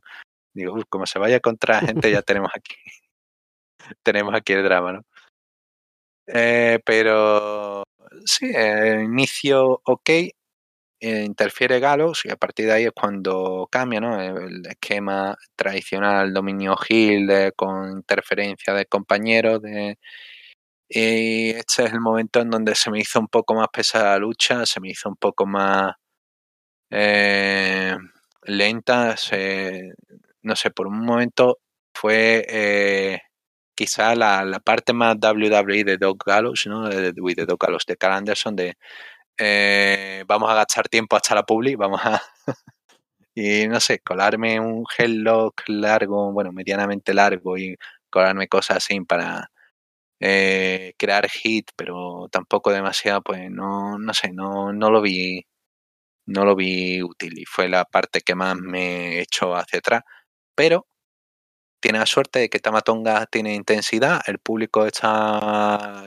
digo, uff, como se vaya contra la gente, ya tenemos aquí, <laughs> tenemos aquí el drama, ¿no? Eh, pero sí, el inicio ok, eh, interfiere Galos y a partir de ahí es cuando cambia ¿no? el esquema tradicional dominio Hill con interferencia de compañeros de, y este es el momento en donde se me hizo un poco más pesada la lucha se me hizo un poco más eh, lenta no sé por un momento fue eh, quizá la, parte más WWE de Doc Gallows, ¿no? De, de, de Doc Gallows, de Carl Anderson, de eh, vamos a gastar tiempo hasta la publi, vamos a... <laughs> y no sé, colarme un headlock largo, bueno, medianamente largo y colarme cosas así para eh, crear hit, pero tampoco demasiado, pues no, no sé, no, no lo vi no lo vi útil y fue la parte que más me echó hacia atrás. Pero tiene la suerte de que Tamatonga tiene intensidad, el público está,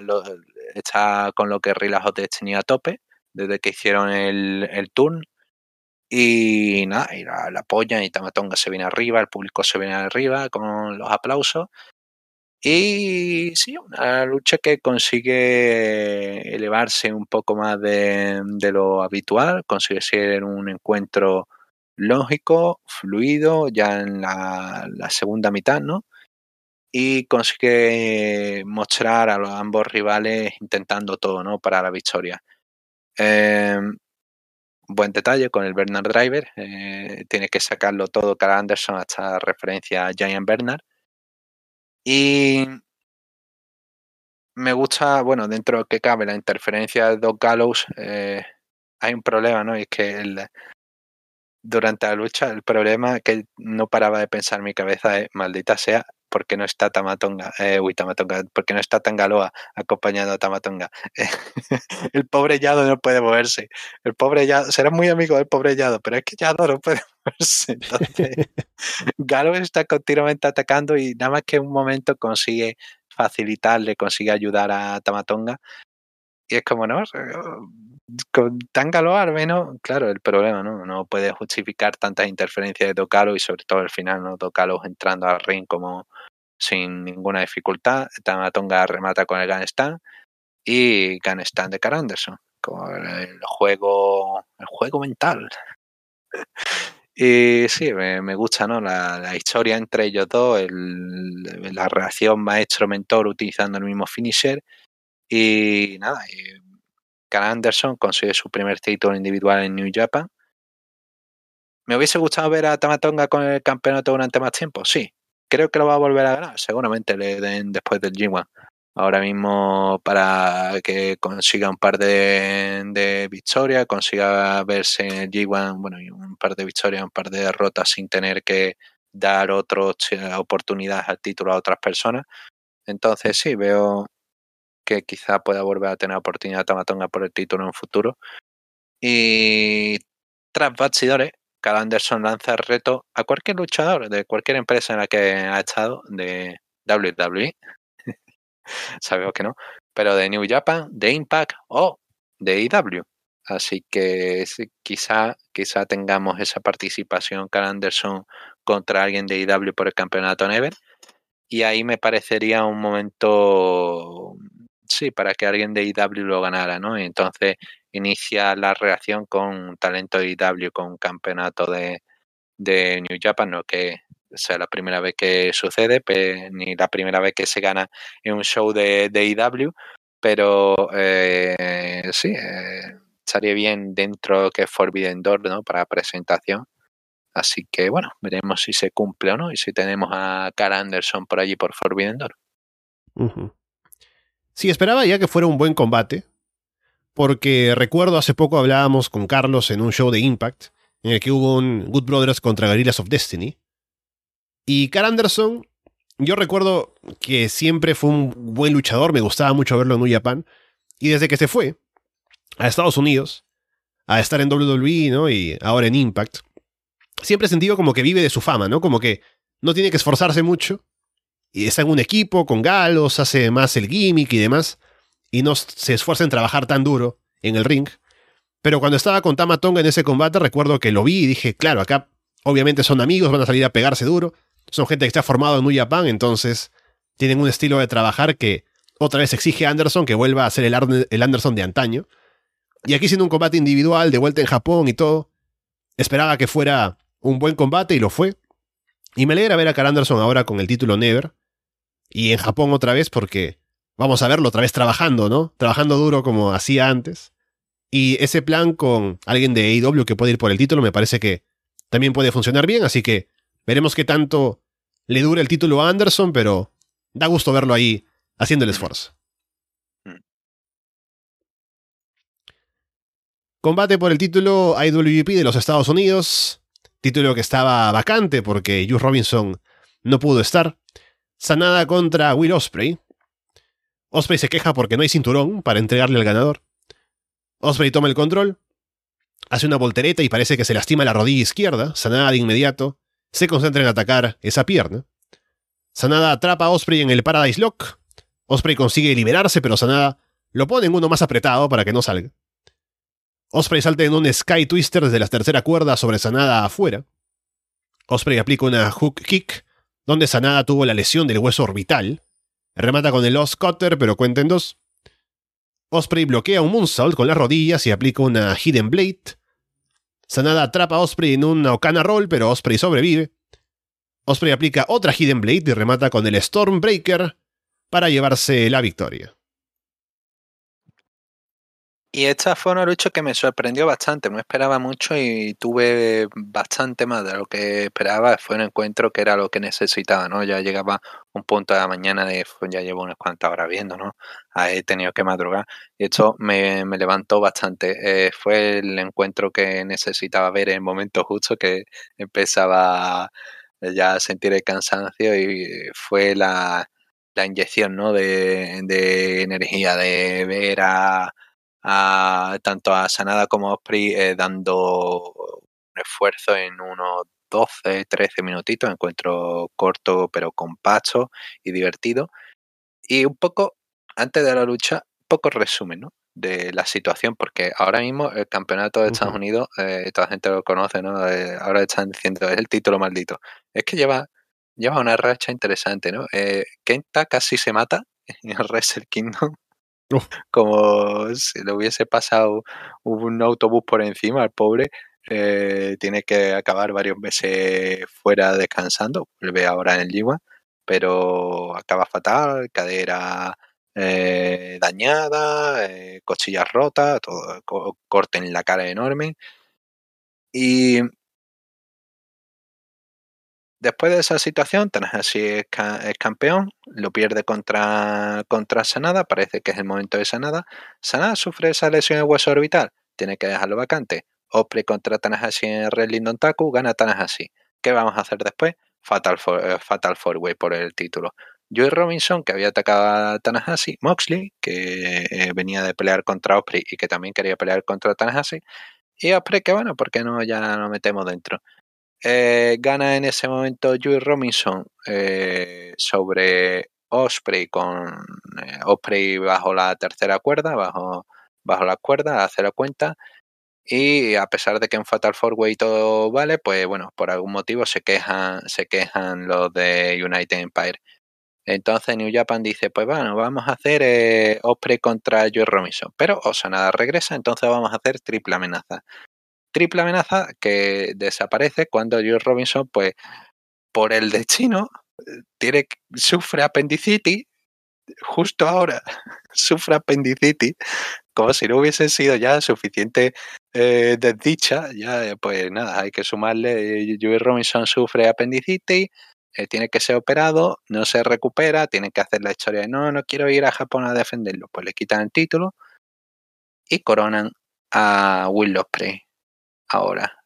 está con lo que Hot tenía a tope desde que hicieron el, el turn. Y nada, y la, apoyan y Tamatonga se viene arriba, el público se viene arriba con los aplausos. Y sí, una lucha que consigue elevarse un poco más de, lo habitual, consigue ser un encuentro lógico, fluido, ya en la, segunda mitad, ¿no? Y consigue mostrar a los ambos rivales intentando todo, ¿no? Para la victoria. Em, buen detalle con el Bernard Driver. Eh, tiene que sacarlo todo cara Anderson hasta referencia a Giant Bernard. Y me gusta, bueno, dentro de que cabe la interferencia de Doc Gallows, eh, hay un problema, ¿no? Y es que el, durante la lucha el problema que no paraba de pensar en mi cabeza es, maldita sea, porque no está Tamatonga, eh, uy, Tamatonga, porque no está Tangaloa acompañando a Tamatonga. <laughs> el pobre Yado no puede moverse. El pobre Yado, será muy amigo del pobre Yado, pero es que Yado no puede <laughs> moverse. Entonces, <laughs> Galo está continuamente atacando y nada más que en un momento consigue facilitarle, consigue ayudar a Tamatonga. Y es como, no, con Tangaloa al menos, claro, el problema, ¿no? No puede justificar tantas interferencias de Docalo y sobre todo al final, ¿no? Docalo entrando al ring como sin ninguna dificultad. Tamatonga remata con el Gun y Gun de Carl Anderson, con el juego, el juego mental. <laughs> Y sí, me, gusta ¿no? La, historia entre ellos dos, la relación maestro-mentor utilizando el mismo finisher. Y nada, y Anderson consigue su primer título individual en New Japan. ¿Me hubiese gustado ver a Tamatonga con el campeonato durante más tiempo? Sí. Creo que lo va a volver a ganar. Seguramente le den después del G1. Ahora mismo para que consiga un par de, victorias, consiga verse en el G1, bueno, un par de victorias, un par de derrotas sin tener que dar otras oportunidades al título a otras personas. Entonces sí, veo que quizá pueda volver a tener oportunidad Tamatonga por el título en un futuro. Y tras bastidores, Cal Anderson lanza el reto a cualquier luchador de cualquier empresa en la que ha estado de WWE. <laughs> Sabemos que no, pero de New Japan, de Impact o de IW. Así que quizá, quizá tengamos esa participación Cal Anderson contra alguien de IW por el campeonato Never. Y ahí me parecería un momento, sí, para que alguien de IW lo ganara, ¿no? Entonces inicia la reacción con talento IW, con campeonato de, de New Japan, no que sea la primera vez que sucede, ni la primera vez que se gana en un show de, de IW, pero eh, sí, eh, estaría bien dentro que Forbidden Door, ¿no? Para presentación. Así que bueno, veremos si se cumple o no y si tenemos a Cara Anderson por allí por Forbidden Door. Sí, esperaba ya que fuera un buen combate, porque recuerdo hace poco hablábamos con Carlos en un show de Impact, en el que hubo un Good Brothers contra Guerrillas of Destiny. Y Cara Anderson, yo recuerdo que siempre fue un buen luchador, me gustaba mucho verlo en New Japan, y desde que se fue a Estados Unidos, a estar en WWE, ¿no? Y ahora en Impact, siempre he sentido como que vive de su fama, ¿no? Como que no tiene que esforzarse mucho. Y está en un equipo con galos, hace más el gimmick y demás. Y no se esfuerza en trabajar tan duro en el ring. Pero cuando estaba con Tama Tonga en ese combate, recuerdo que lo vi y dije, claro, acá obviamente son amigos, van a salir a pegarse duro. Son gente que está formado en New entonces tienen un estilo de trabajar que otra vez exige a Anderson que vuelva a ser el, el Anderson de antaño. Y aquí siendo un combate individual, de vuelta en Japón y todo, esperaba que fuera un buen combate y lo fue. Y me alegra ver a Carl Anderson ahora con el título Never. Y en Japón otra vez porque vamos a verlo otra vez trabajando, ¿no? Trabajando duro como hacía antes. Y ese plan con alguien de AEW que puede ir por el título me parece que también puede funcionar bien, así que veremos qué tanto le dura el título a Anderson, pero da gusto verlo ahí haciendo el esfuerzo. Combate por el título IWGP de los Estados Unidos título que estaba vacante porque Juice Robinson no pudo estar. Sanada contra Will Osprey. Osprey se queja porque no hay cinturón para entregarle al ganador. Osprey toma el control, hace una voltereta y parece que se lastima la rodilla izquierda. Sanada de inmediato se concentra en atacar esa pierna. Sanada atrapa a Osprey en el Paradise Lock. Osprey consigue liberarse, pero Sanada lo pone en uno más apretado para que no salga. Osprey salta en un Sky Twister desde la tercera cuerda sobre Sanada afuera. Osprey aplica una hook kick, donde Sanada tuvo la lesión del hueso orbital. Remata con el Lost Cutter, pero cuenta en dos. Osprey bloquea un moonsault con las rodillas y aplica una Hidden Blade. Sanada atrapa a Osprey en una Okana Roll, pero Osprey sobrevive. Osprey aplica otra Hidden Blade y remata con el Stormbreaker para llevarse la victoria. Y esta fue una lucha que me sorprendió bastante, no esperaba mucho y tuve bastante más de lo que esperaba. Fue un encuentro que era lo que necesitaba, ¿no? Ya llegaba un punto de la mañana de, pues ya llevo unas cuantas horas viendo, ¿no? He tenido que madrugar y esto me, levantó bastante. Eh, fue el encuentro que necesitaba ver en el momento justo que empezaba ya a sentir el cansancio y fue la, inyección, ¿no? De, de energía, de ver a tanto a Sanada como a Osprey eh, dando un esfuerzo en unos 12, 13 minutitos, encuentro corto pero compacto y divertido. Y un poco, antes de la lucha, poco resumen ¿no? de la situación, porque ahora mismo el campeonato de Estados Unidos, eh, toda la gente lo conoce, ¿no? Eh, ahora están diciendo, es el título maldito. Es que lleva, lleva una racha interesante, ¿no? Kenta casi se mata en el <laughs> Wrestle Kingdom como si le hubiese pasado un autobús por encima al pobre. Eh, tiene que acabar varios meses fuera descansando. Vuelve ahora en G1, pero acaba fatal, cadera eh, dañada, eh, costillas rotas, todo, corte en la cara enorme. Y Después de esa situación, Tanahashi es, campeón, lo pierde contra, contra Sanada, parece que es el momento de Sanada. Sanada sufre esa lesión de hueso orbital, tiene que dejarlo vacante. Osprey contra Tanahashi en Wrestling Taku, gana Tanahashi. ¿Qué vamos a hacer después? Fatal for, eh, Fatal Four Way por el título. Joey Robinson, que había atacado a Tanahashi, Moxley, que eh, venía de pelear contra Osprey y que también quería pelear contra Tanahashi, y Osprey, que bueno, ¿por qué no ya nos metemos dentro? Eh, gana en ese momento Joey Robinson sobre Osprey con Osprey bajo la tercera cuerda, bajo, bajo la cuerda, hace la cuenta, y a pesar de que en Fatal Four Way todo vale, pues bueno, por algún motivo se quejan, se quejan los de United Empire. Entonces New Japan dice, pues bueno, vamos a hacer eh, Osprey contra Joe Robinson. Pero Osanada regresa, entonces vamos a hacer triple amenaza. Triple amenaza que desaparece cuando Joe Robinson, pues por el destino, tiene, sufre apendicitis justo ahora <laughs> sufre apendicitis, como si no hubiese sido ya suficiente eh, desdicha, ya eh, pues nada, hay que sumarle, eh, Joey Robinson sufre apendicitis, eh, tiene que ser operado, no se recupera, tiene que hacer la historia de no, no quiero ir a Japón a defenderlo, pues le quitan el título y coronan a Will Ospreay ahora.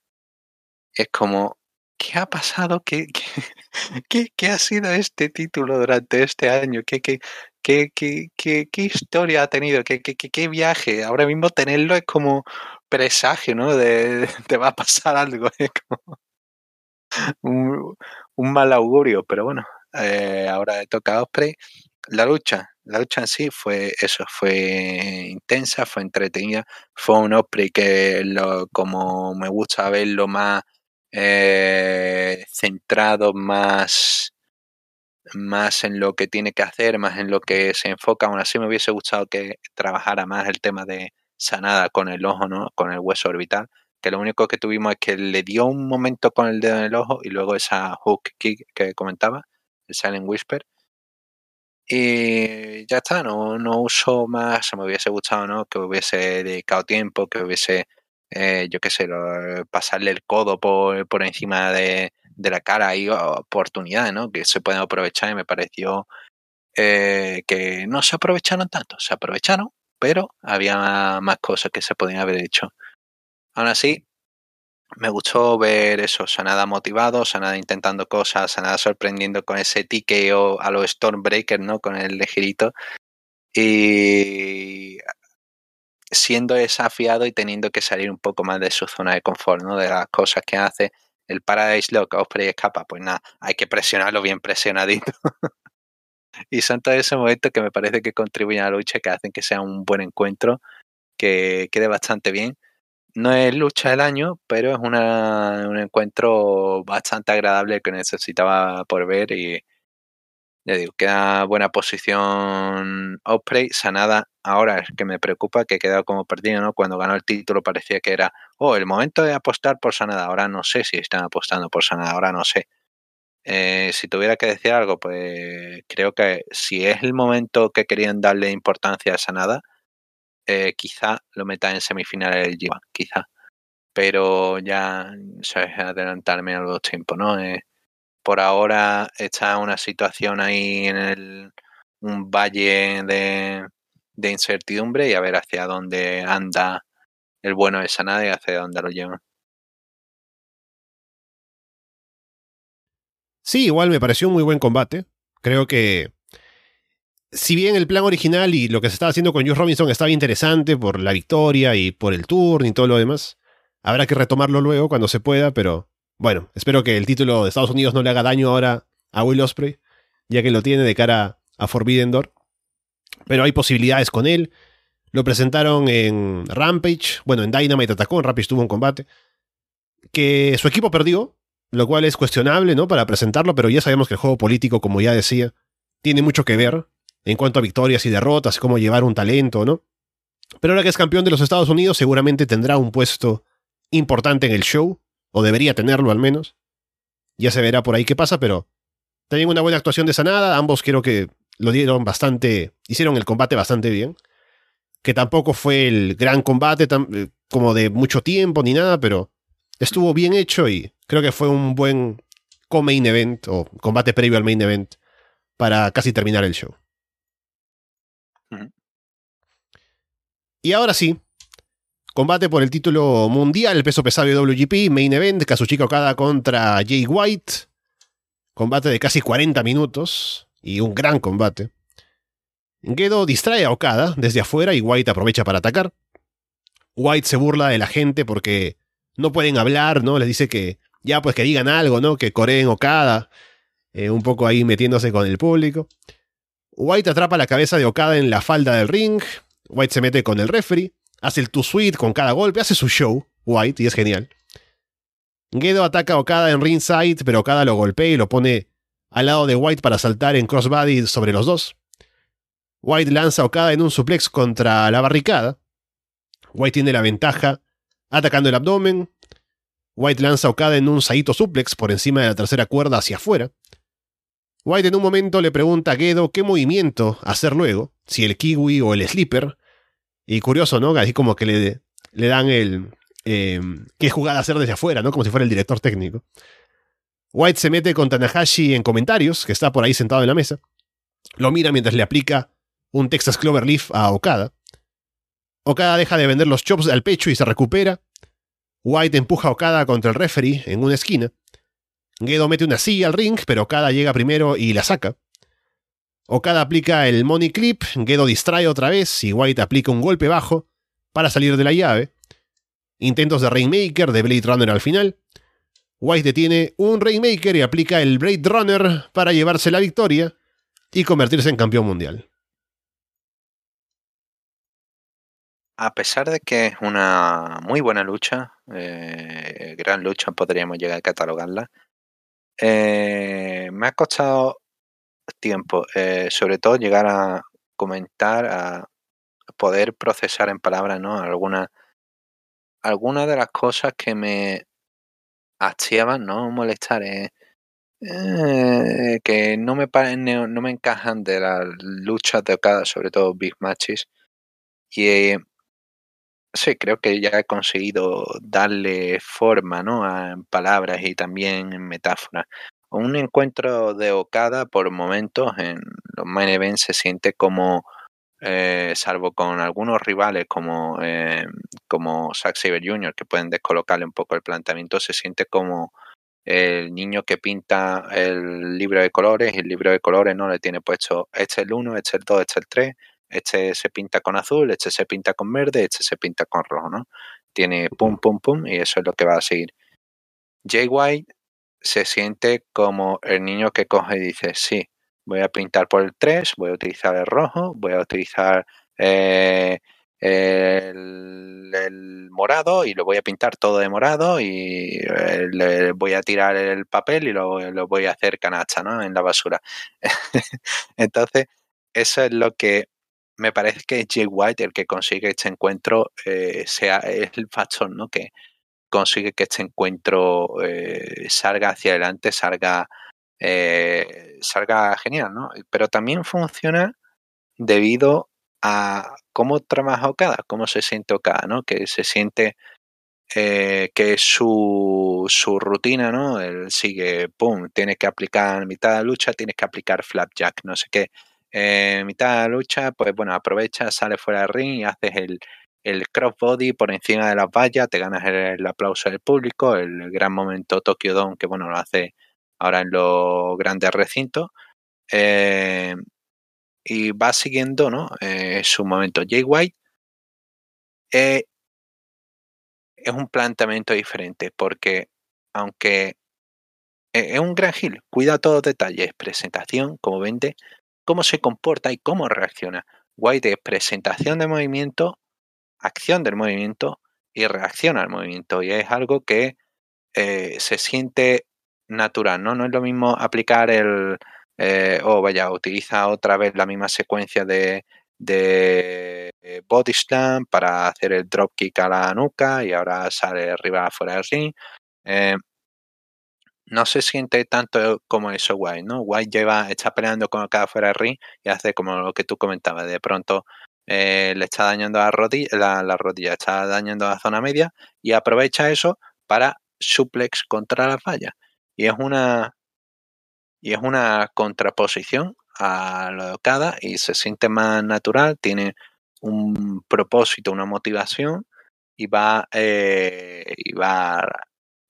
Es como, ¿qué ha pasado? ¿Qué, <laughs> qué, qué, ha sido este título durante este año? ¿Qué, qué, qué, qué, qué, qué historia ha tenido? ¿Qué, qué, qué, viaje? Ahora mismo tenerlo es como presagio, ¿no? De, <laughs> te va a pasar algo. <laughs> Es como un, mal augurio, pero bueno, eh, ahora toca Osprey. La lucha, la lucha en sí fue eso, fue intensa, fue entretenida, fue un Osprey que lo, como me gusta verlo más eh, centrado, más, más en lo que tiene que hacer, más en lo que se enfoca. Aún así me hubiese gustado que trabajara más el tema de sanada con el ojo, ¿no? Con el hueso orbital. Que lo único que tuvimos es que le dio un momento con el dedo en el ojo y luego esa hook kick que comentaba, el Silent Whisper. Y ya está, no, no uso más, se me hubiese gustado, ¿no? Que hubiese dedicado tiempo, que hubiese eh, yo qué sé, pasarle el codo por, por encima de, de, la cara, hay oportunidades, ¿no? Que se pueden aprovechar y me pareció eh, que no se aprovecharon tanto, se aprovecharon, pero había más cosas que se podían haber hecho. Aún así, me gustó ver eso, Sanada motivado, Sanada intentando cosas, Sanada sorprendiendo con ese tiqueo a los Stormbreaker, ¿no? Con el ligerito. Y siendo desafiado y teniendo que salir un poco más de su zona de confort, ¿no? De las cosas que hace. El Paradise Lock, Osprey escapa, pues nada, hay que presionarlo bien presionadito. <laughs> y son todos esos momentos que me parece que contribuyen a la lucha, que hacen que sea un buen encuentro, que quede bastante bien. No es lucha del año, pero es una, un encuentro bastante agradable que necesitaba por ver y, ya digo, queda buena posición Osprey, Sanada ahora es que me preocupa que he quedado como perdido, ¿no? Cuando ganó el título parecía que era, oh, el momento de apostar por Sanada, ahora no sé si están apostando por Sanada, ahora no sé. Eh, si tuviera que decir algo, pues creo que si es el momento que querían darle importancia a Sanada, eh, quizá lo metan en semifinales del g quizá. Pero ya, sabes, adelantarme a los tiempos, ¿no? Eh, por ahora está una situación ahí en el, un valle de, de incertidumbre y a ver hacia dónde anda el bueno de Sanada y hacia dónde lo lleva. Sí, igual me pareció un muy buen combate. Creo que si bien el plan original y lo que se estaba haciendo con Josh Robinson estaba interesante por la victoria y por el turn y todo lo demás, habrá que retomarlo luego cuando se pueda, pero bueno, espero que el título de Estados Unidos no le haga daño ahora a Will Osprey, ya que lo tiene de cara a Forbidden Door. Pero hay posibilidades con él. Lo presentaron en Rampage, bueno, en Dynamite atacó, en Rampage tuvo un combate. Que su equipo perdió, lo cual es cuestionable, ¿no? Para presentarlo, pero ya sabemos que el juego político, como ya decía, tiene mucho que ver en cuanto a victorias y derrotas, cómo llevar un talento, ¿no? Pero ahora que es campeón de los Estados Unidos, seguramente tendrá un puesto importante en el show, o debería tenerlo al menos. Ya se verá por ahí qué pasa, pero también una buena actuación de Sanada, ambos creo que lo dieron bastante, hicieron el combate bastante bien. Que tampoco fue el gran combate eh, como de mucho tiempo ni nada, pero estuvo bien hecho y creo que fue un buen co-main event o combate previo al main event para casi terminar el show. Y ahora sí, combate por el título mundial peso pesado de WGP, main event, Kazuchika Okada contra Jay White. Combate de casi 40 minutos y un gran combate. Gedo distrae a Okada desde afuera y White aprovecha para atacar. White se burla de la gente porque no pueden hablar, ¿no? Les dice que ya pues que digan algo, ¿no? Que coreen Okada, eh, un poco ahí metiéndose con el público. White atrapa la cabeza de Okada en la falda del ring. White se mete con el referee, hace el two sweet con cada golpe, hace su show, White, y es genial. Gedo ataca a Okada en ringside, pero Okada lo golpea y lo pone al lado de White para saltar en crossbody sobre los dos. White lanza a Okada en un suplex contra la barricada. White tiene la ventaja atacando el abdomen. White lanza a Okada en un Saito suplex por encima de la tercera cuerda hacia afuera. White en un momento le pregunta a Gedo qué movimiento hacer luego, si el kiwi o el slipper. Y curioso, ¿no? Así como que le, le dan el... eh, qué jugada hacer desde afuera, ¿no? Como si fuera el director técnico. White se mete con Tanahashi en comentarios, que está por ahí sentado en la mesa. Lo mira mientras le aplica un Texas Cloverleaf a Okada. Okada deja de vender los chops al pecho y se recupera. White empuja a Okada contra el referee en una esquina. Gedo mete una silla al ring, pero Okada llega primero y la saca. Okada aplica el Money Clip, Gedo distrae otra vez y White aplica un golpe bajo para salir de la llave. Intentos de Rainmaker de Blade Runner al final. White detiene un Rainmaker y aplica el Blade Runner para llevarse la victoria y convertirse en campeón mundial. A pesar de que es una muy buena lucha, eh, gran lucha podríamos llegar a catalogarla, eh, me ha costado tiempo, eh, sobre todo llegar a comentar, a poder procesar en palabras, ¿no? Algunas algunas de las cosas que me hastiaban, no molestar, eh, eh, que no me, no, me encajan de las luchas de Okada, sobre todo Big Matches. Y eh, sí, creo que ya he conseguido darle forma, ¿no? A, palabras y también en metáforas. Un encuentro de Okada por momentos en los main events se siente como, eh, salvo con algunos rivales como, eh, como Zack Saber Jr., que pueden descolocarle un poco el planteamiento, se siente como el niño que pinta el libro de colores y el libro de colores no le tiene puesto este es el 1, este es el 2, este es el 3, este se pinta con azul, este se pinta con verde, este se pinta con rojo, ¿no? Tiene pum, pum, pum y eso es lo que va a seguir. Jay White se siente como el niño que coge y dice, sí, voy a pintar por el 3, voy a utilizar el rojo, voy a utilizar eh, el, el morado y lo voy a pintar todo de morado y eh, le voy a tirar el papel y lo, lo voy a hacer canasta, ¿no? En la basura. <laughs> Entonces, eso es lo que me parece que Jay White el que consigue este encuentro, eh, sea el factor, ¿no? Que consigue que este encuentro eh, salga hacia adelante, salga, eh, salga genial, ¿no? Pero también funciona debido a cómo trabaja Okada, cómo se siente Okada, ¿no? Que se siente que su, su rutina, ¿no? Él sigue, pum, tiene que aplicar mitad de la lucha, tienes que aplicar flapjack, no sé qué. Eh, mitad de la lucha, pues bueno, aprovecha, sale fuera del ring y haces el, el crossbody por encima de las vallas, te ganas el, aplauso del público, el gran momento Tokyo Dome, que bueno, lo hace ahora en los grandes recintos. Eh, y va siguiendo, ¿no? Eh, su momento. Jay White es un planteamiento diferente porque aunque eh, es un gran gil, cuida todos los detalles, presentación, cómo vende, cómo se comporta y cómo reacciona. White es presentación de movimiento, acción del movimiento y reacción al movimiento. Y es algo que eh, se siente natural, ¿no? No es lo mismo aplicar el, eh, o vaya, utiliza otra vez la misma secuencia de, de body slam para hacer el drop kick a la nuca y ahora sale arriba fuera del ring. Eh, no se siente tanto como eso White, ¿no? White lleva, está peleando con cada fuera del ring y hace como lo que tú comentabas, de pronto eh, le está dañando la rodilla, la, está dañando la zona media y aprovecha eso para suplex contra la falla. Y es una y es una contraposición a lo de Okada y se siente más natural, tiene un propósito, una motivación y va, eh, y va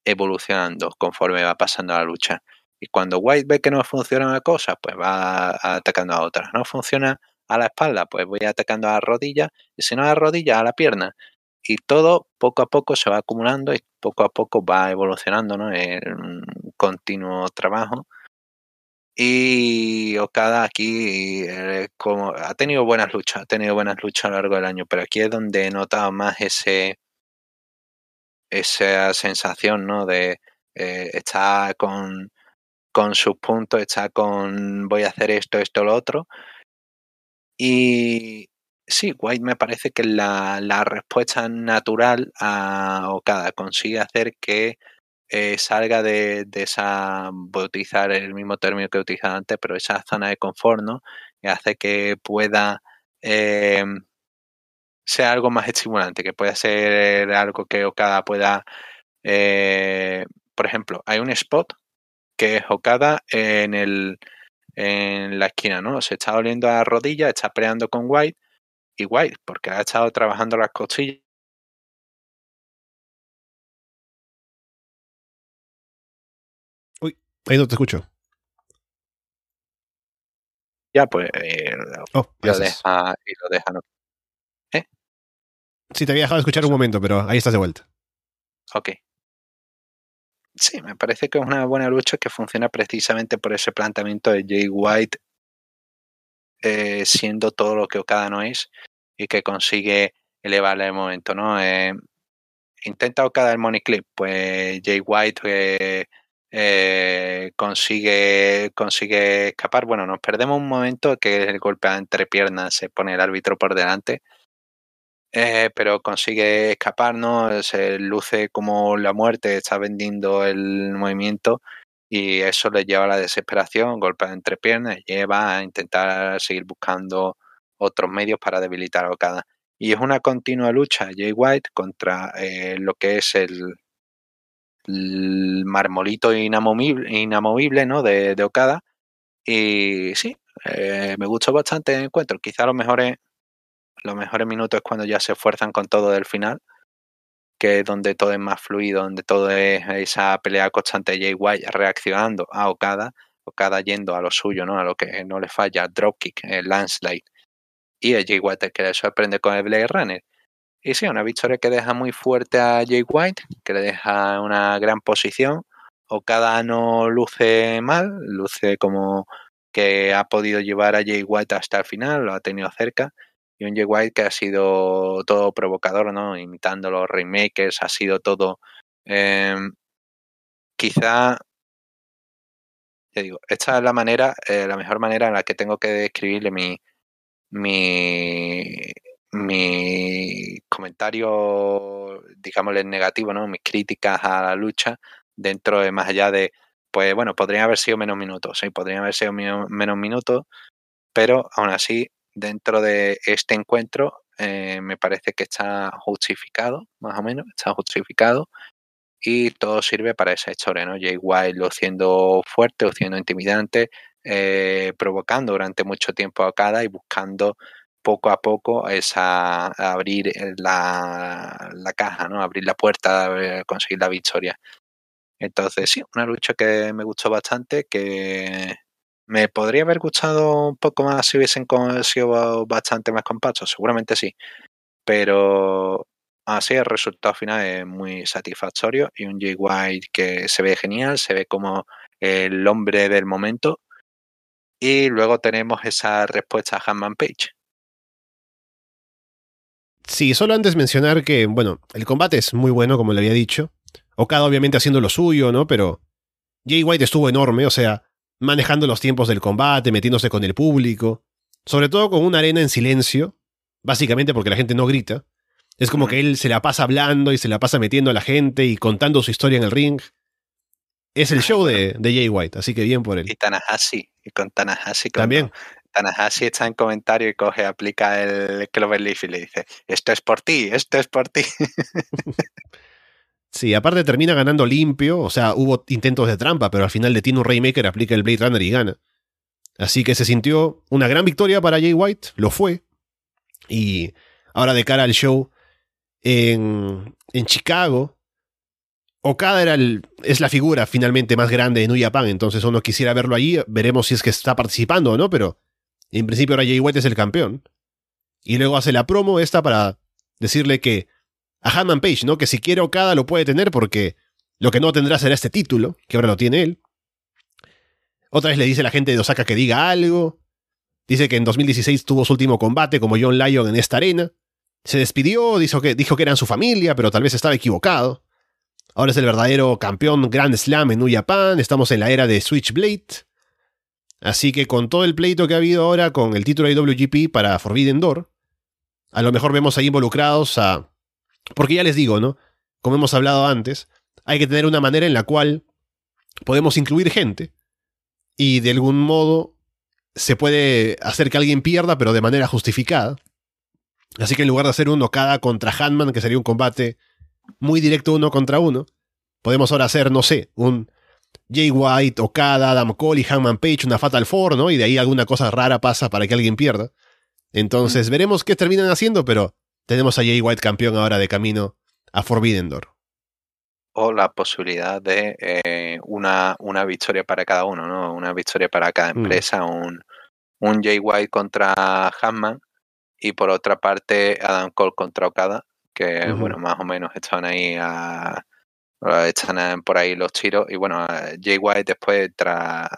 evolucionando conforme va pasando la lucha. Y cuando White ve que no funciona una cosa, pues va atacando a otra. No funciona a la espalda, pues voy atacando a la rodilla. Y si no a la rodilla, a la pierna. Y todo poco a poco se va acumulando y poco a poco va evolucionando, ¿no? Un continuo trabajo. Y Okada aquí eh, como, ha tenido buenas luchas, ha tenido buenas luchas a lo largo del año, pero aquí es donde he notado más ese esa sensación, ¿no? De eh, estar con, con sus puntos, está con voy a hacer esto, esto, lo otro. Y sí, White me parece que la, la respuesta natural a Okada consigue hacer que eh, salga de, de, esa, voy a utilizar el mismo término que he utilizado antes, pero esa zona de confort, ¿no? Y hace que pueda eh, ser algo más estimulante, que pueda ser algo que Okada pueda, eh, por ejemplo, hay un spot que es Okada en, el, en la esquina, ¿no? Se está oliendo a la rodilla, está peleando con White y White, porque ha estado trabajando las costillas. Uy, ahí no te escucho. Ya, pues eh, oh, lo deja y lo deja. ¿no? Sí, te había dejado de escuchar un momento, pero ahí estás de vuelta. Ok sí, me parece que es una buena lucha que funciona precisamente por ese planteamiento de Jay White eh, siendo todo lo que Okada no es y que consigue elevarle el momento, ¿no? Eh, intenta Okada el money clip, pues Jay White eh, eh, consigue consigue escapar. Bueno, nos perdemos un momento que el golpe entre piernas se pone el árbitro por delante eh, pero consigue escapar, ¿no? Se luce como la muerte, está vendiendo el movimiento y eso le lleva a la desesperación, golpea entre piernas, lleva a intentar seguir buscando otros medios para debilitar a Okada. Y es una continua lucha Jay White contra eh, lo que es el, marmolito inamovible, inamovible ¿no? de, Okada. Y sí, eh, me gustó bastante el encuentro. Quizá lo mejor los mejores minutos es cuando ya se esfuerzan con todo del final, que es donde todo es más fluido, donde todo es esa pelea constante de Jay White reaccionando a Okada, Okada yendo a lo suyo, ¿no? A lo que no le falla, dropkick, el landslide. Y el Jay White que le sorprende con el Blade Runner. Y sí, una victoria que deja muy fuerte a Jay White, que le deja una gran posición. Okada no luce mal, luce como que ha podido llevar a Jay White hasta el final, lo ha tenido cerca y un Jay White que ha sido todo provocador, ¿no? Imitando los remakers, ha sido todo. Eh, quizá. Ya digo, esta es la manera, eh, la mejor manera en la que tengo que describirle mi. mi. mi comentario, digámosle negativo, ¿no? Mis críticas a la lucha dentro de más allá de. Pues bueno, podrían haber sido menos minutos, sí, podrían haber sido menos minutos, pero aún así dentro de este encuentro eh, me parece que está justificado, más o menos, está justificado y todo sirve para esa historia, ¿no? Jay White lo siendo fuerte, siendo intimidante, eh, provocando durante mucho tiempo a cada y buscando poco a poco esa abrir la, la caja, ¿no? Abrir la puerta, conseguir la victoria. Entonces, sí, una lucha que me gustó bastante, que ¿Me podría haber gustado un poco más si hubiesen sido bastante más compactos? Seguramente sí. Pero así el resultado final es muy satisfactorio y un Jay White que se ve genial, se ve como el hombre del momento. Y luego tenemos esa respuesta a Hanman Page. Sí, solo antes mencionar que, bueno, el combate es muy bueno, como le había dicho. Okada obviamente haciendo lo suyo, ¿no? Pero Jay White estuvo enorme, o sea, manejando los tiempos del combate, metiéndose con el público, sobre todo con una arena en silencio, básicamente porque la gente no grita. Es como que él se la pasa hablando y se la pasa metiendo a la gente y contando su historia en el ring. Es el show de, de Jay White, así que bien por él. Y Tanahashi, y con Tanahashi. También. Tanahashi está en comentario y coge, aplica el Cloverleaf y le dice, esto es por ti, esto es por ti. <laughs> Sí, aparte termina ganando limpio, o sea, hubo intentos de trampa, pero al final detiene un Raymaker, aplica el Blade Runner y gana. Así que se sintió una gran victoria para Jay White, lo fue. Y ahora de cara al show en, en Chicago, Okada era es la figura finalmente más grande de New Japan, entonces uno quisiera verlo allí, veremos si es que está participando o no, pero en principio ahora Jay White es el campeón. Y luego hace la promo esta para decirle que a Hanman Page, ¿no? Que si quiere Okada lo puede tener porque lo que no tendrá será este título, que ahora lo tiene él. Otra vez le dice a la gente de Osaka que diga algo. Dice que en 2016 tuvo su último combate como John Lyon en esta arena. Se despidió, dijo que, dijo que eran su familia, pero tal vez estaba equivocado. Ahora es el verdadero campeón Grand Slam en New Japan. Estamos en la era de Switchblade. Así que con todo el pleito que ha habido ahora con el título de WGP para Forbidden Door, a lo mejor vemos ahí involucrados a porque ya les digo, ¿no? Como hemos hablado antes, hay que tener una manera en la cual podemos incluir gente y de algún modo se puede hacer que alguien pierda, pero de manera justificada. Así que en lugar de hacer uno cada contra Hanman, que sería un combate muy directo uno contra uno, podemos ahora hacer, no sé, un Jay White, Okada, Adam Cole y Hanman Page, una Fatal Four, ¿no? Y de ahí alguna cosa rara pasa para que alguien pierda. Entonces veremos qué terminan haciendo, pero tenemos a Jay White campeón ahora de camino a Forbidden Door. O la posibilidad de eh, una, una, victoria para cada uno, ¿no? Una victoria para cada mm. empresa, un, un Jay White contra Hanman y por otra parte Adam Cole contra Okada, que bueno, más o menos están ahí a, están por ahí los tiros. Y bueno, Jay White después, tras,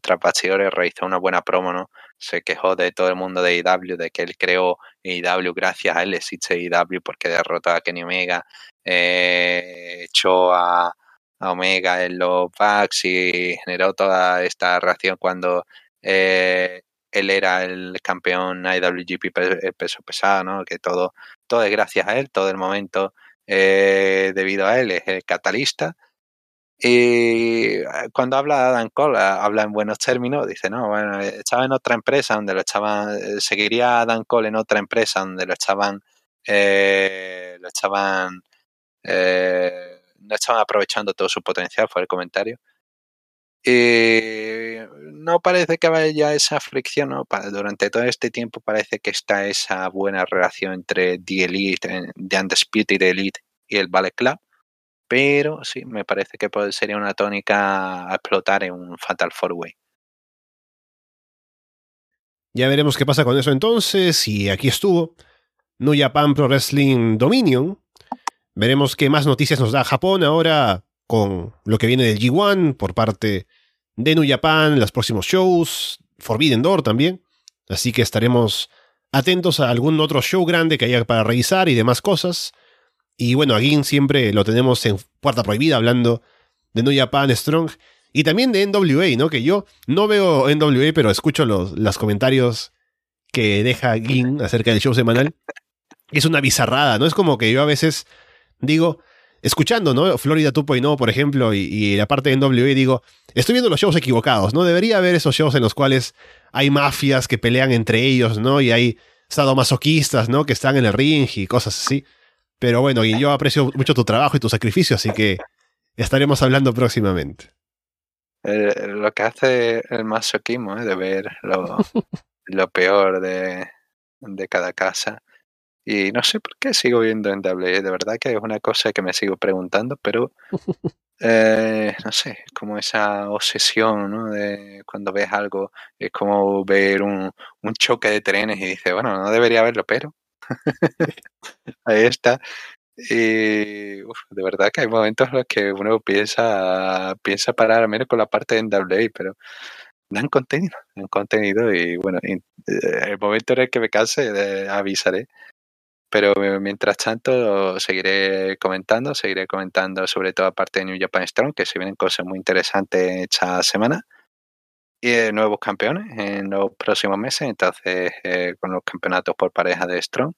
tras bastidores, realizó una buena promo, ¿no? Se quejó de todo el mundo de IW, de que él creó IW, gracias a él existe IW porque derrotó a Kenny Omega, eh, echó a, Omega en los backs y generó toda esta reacción cuando eh, él era el campeón IWGP peso pesado, ¿no? Que todo, todo es gracias a él, todo el momento eh, debido a él, es el catalista. Y eh, cuando habla Adam Cole, habla en buenos términos, dice, no, bueno, estaba en otra empresa donde lo echaban, eh, seguiría Adam Cole en otra empresa donde lo echaban, lo estaban, no estaban aprovechando todo su potencial, fue el comentario. Y no parece que haya esa fricción. Durante todo este tiempo parece que está esa buena relación entre The Elite, The Undisputed Elite y el Ballet Club. Pero sí, me parece que sería una tónica a explotar en un Fatal Four Way. Ya veremos qué pasa con eso entonces. Y aquí estuvo New Japan Pro Wrestling Dominion. Veremos qué más noticias nos da Japón ahora con lo que viene del G1 por parte de New Japan, los próximos shows, Forbidden Door también. Así que estaremos atentos a algún otro show grande que haya para revisar y demás cosas. Y bueno, aquí siempre lo tenemos en Puerta Prohibida hablando de New Japan Strong y también de NWA, ¿no? Que yo no veo NWA, pero escucho los, los comentarios que deja Gin acerca del show semanal. Es una bizarrada, ¿no? Es como que yo a veces digo, escuchando, ¿no? Florida 2.0, por ejemplo, y, la parte de NWA, digo, estoy viendo los shows equivocados, ¿no? Debería haber esos shows en los cuales hay mafias que pelean entre ellos, ¿no? Y hay sadomasoquistas, ¿no? Que están en el ring y cosas así. Pero bueno, y yo aprecio mucho tu trabajo y tu sacrificio, así que estaremos hablando próximamente. lo que hace el masoquismo, ¿eh? de ver lo, <laughs> lo peor de, de cada casa y no sé por qué sigo viendo en WWE, de verdad que es una cosa que me sigo preguntando, pero <laughs> eh, no sé, como esa obsesión, ¿no? De cuando ves algo, es como ver un, un choque de trenes y dices, bueno, no debería verlo, pero <laughs> ahí está. Y de verdad que hay momentos en los que uno piensa, piensa parar al menos con la parte de NWA, pero dan contenido, dan contenido y bueno, eh, el momento en el que me canse avisaré pero mientras tanto seguiré comentando, seguiré comentando sobre todo aparte de New Japan Strong, que se vienen cosas muy interesantes esta semana. Y nuevos campeones en los próximos meses, entonces eh, con los campeonatos por pareja de Strong.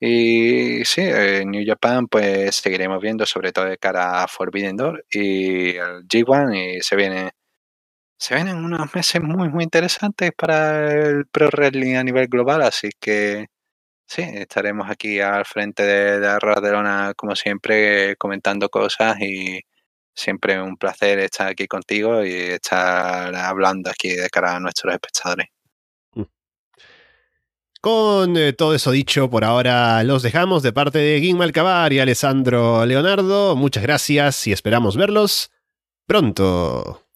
Y sí, en New Japan pues seguiremos viendo sobre todo de cara a Forbidden Door y el G1 y se viene se vienen unos meses muy muy interesantes para el Pro Wrestling a nivel global, así que Sí, estaremos aquí al frente de, de Lona, como siempre, comentando cosas y siempre un placer estar aquí contigo y estar hablando aquí de cara a nuestros espectadores. Mm. Con eh, todo eso dicho, por ahora los dejamos de parte de Guim Malcabar y Alessandro Leonardo. Muchas gracias y esperamos verlos pronto.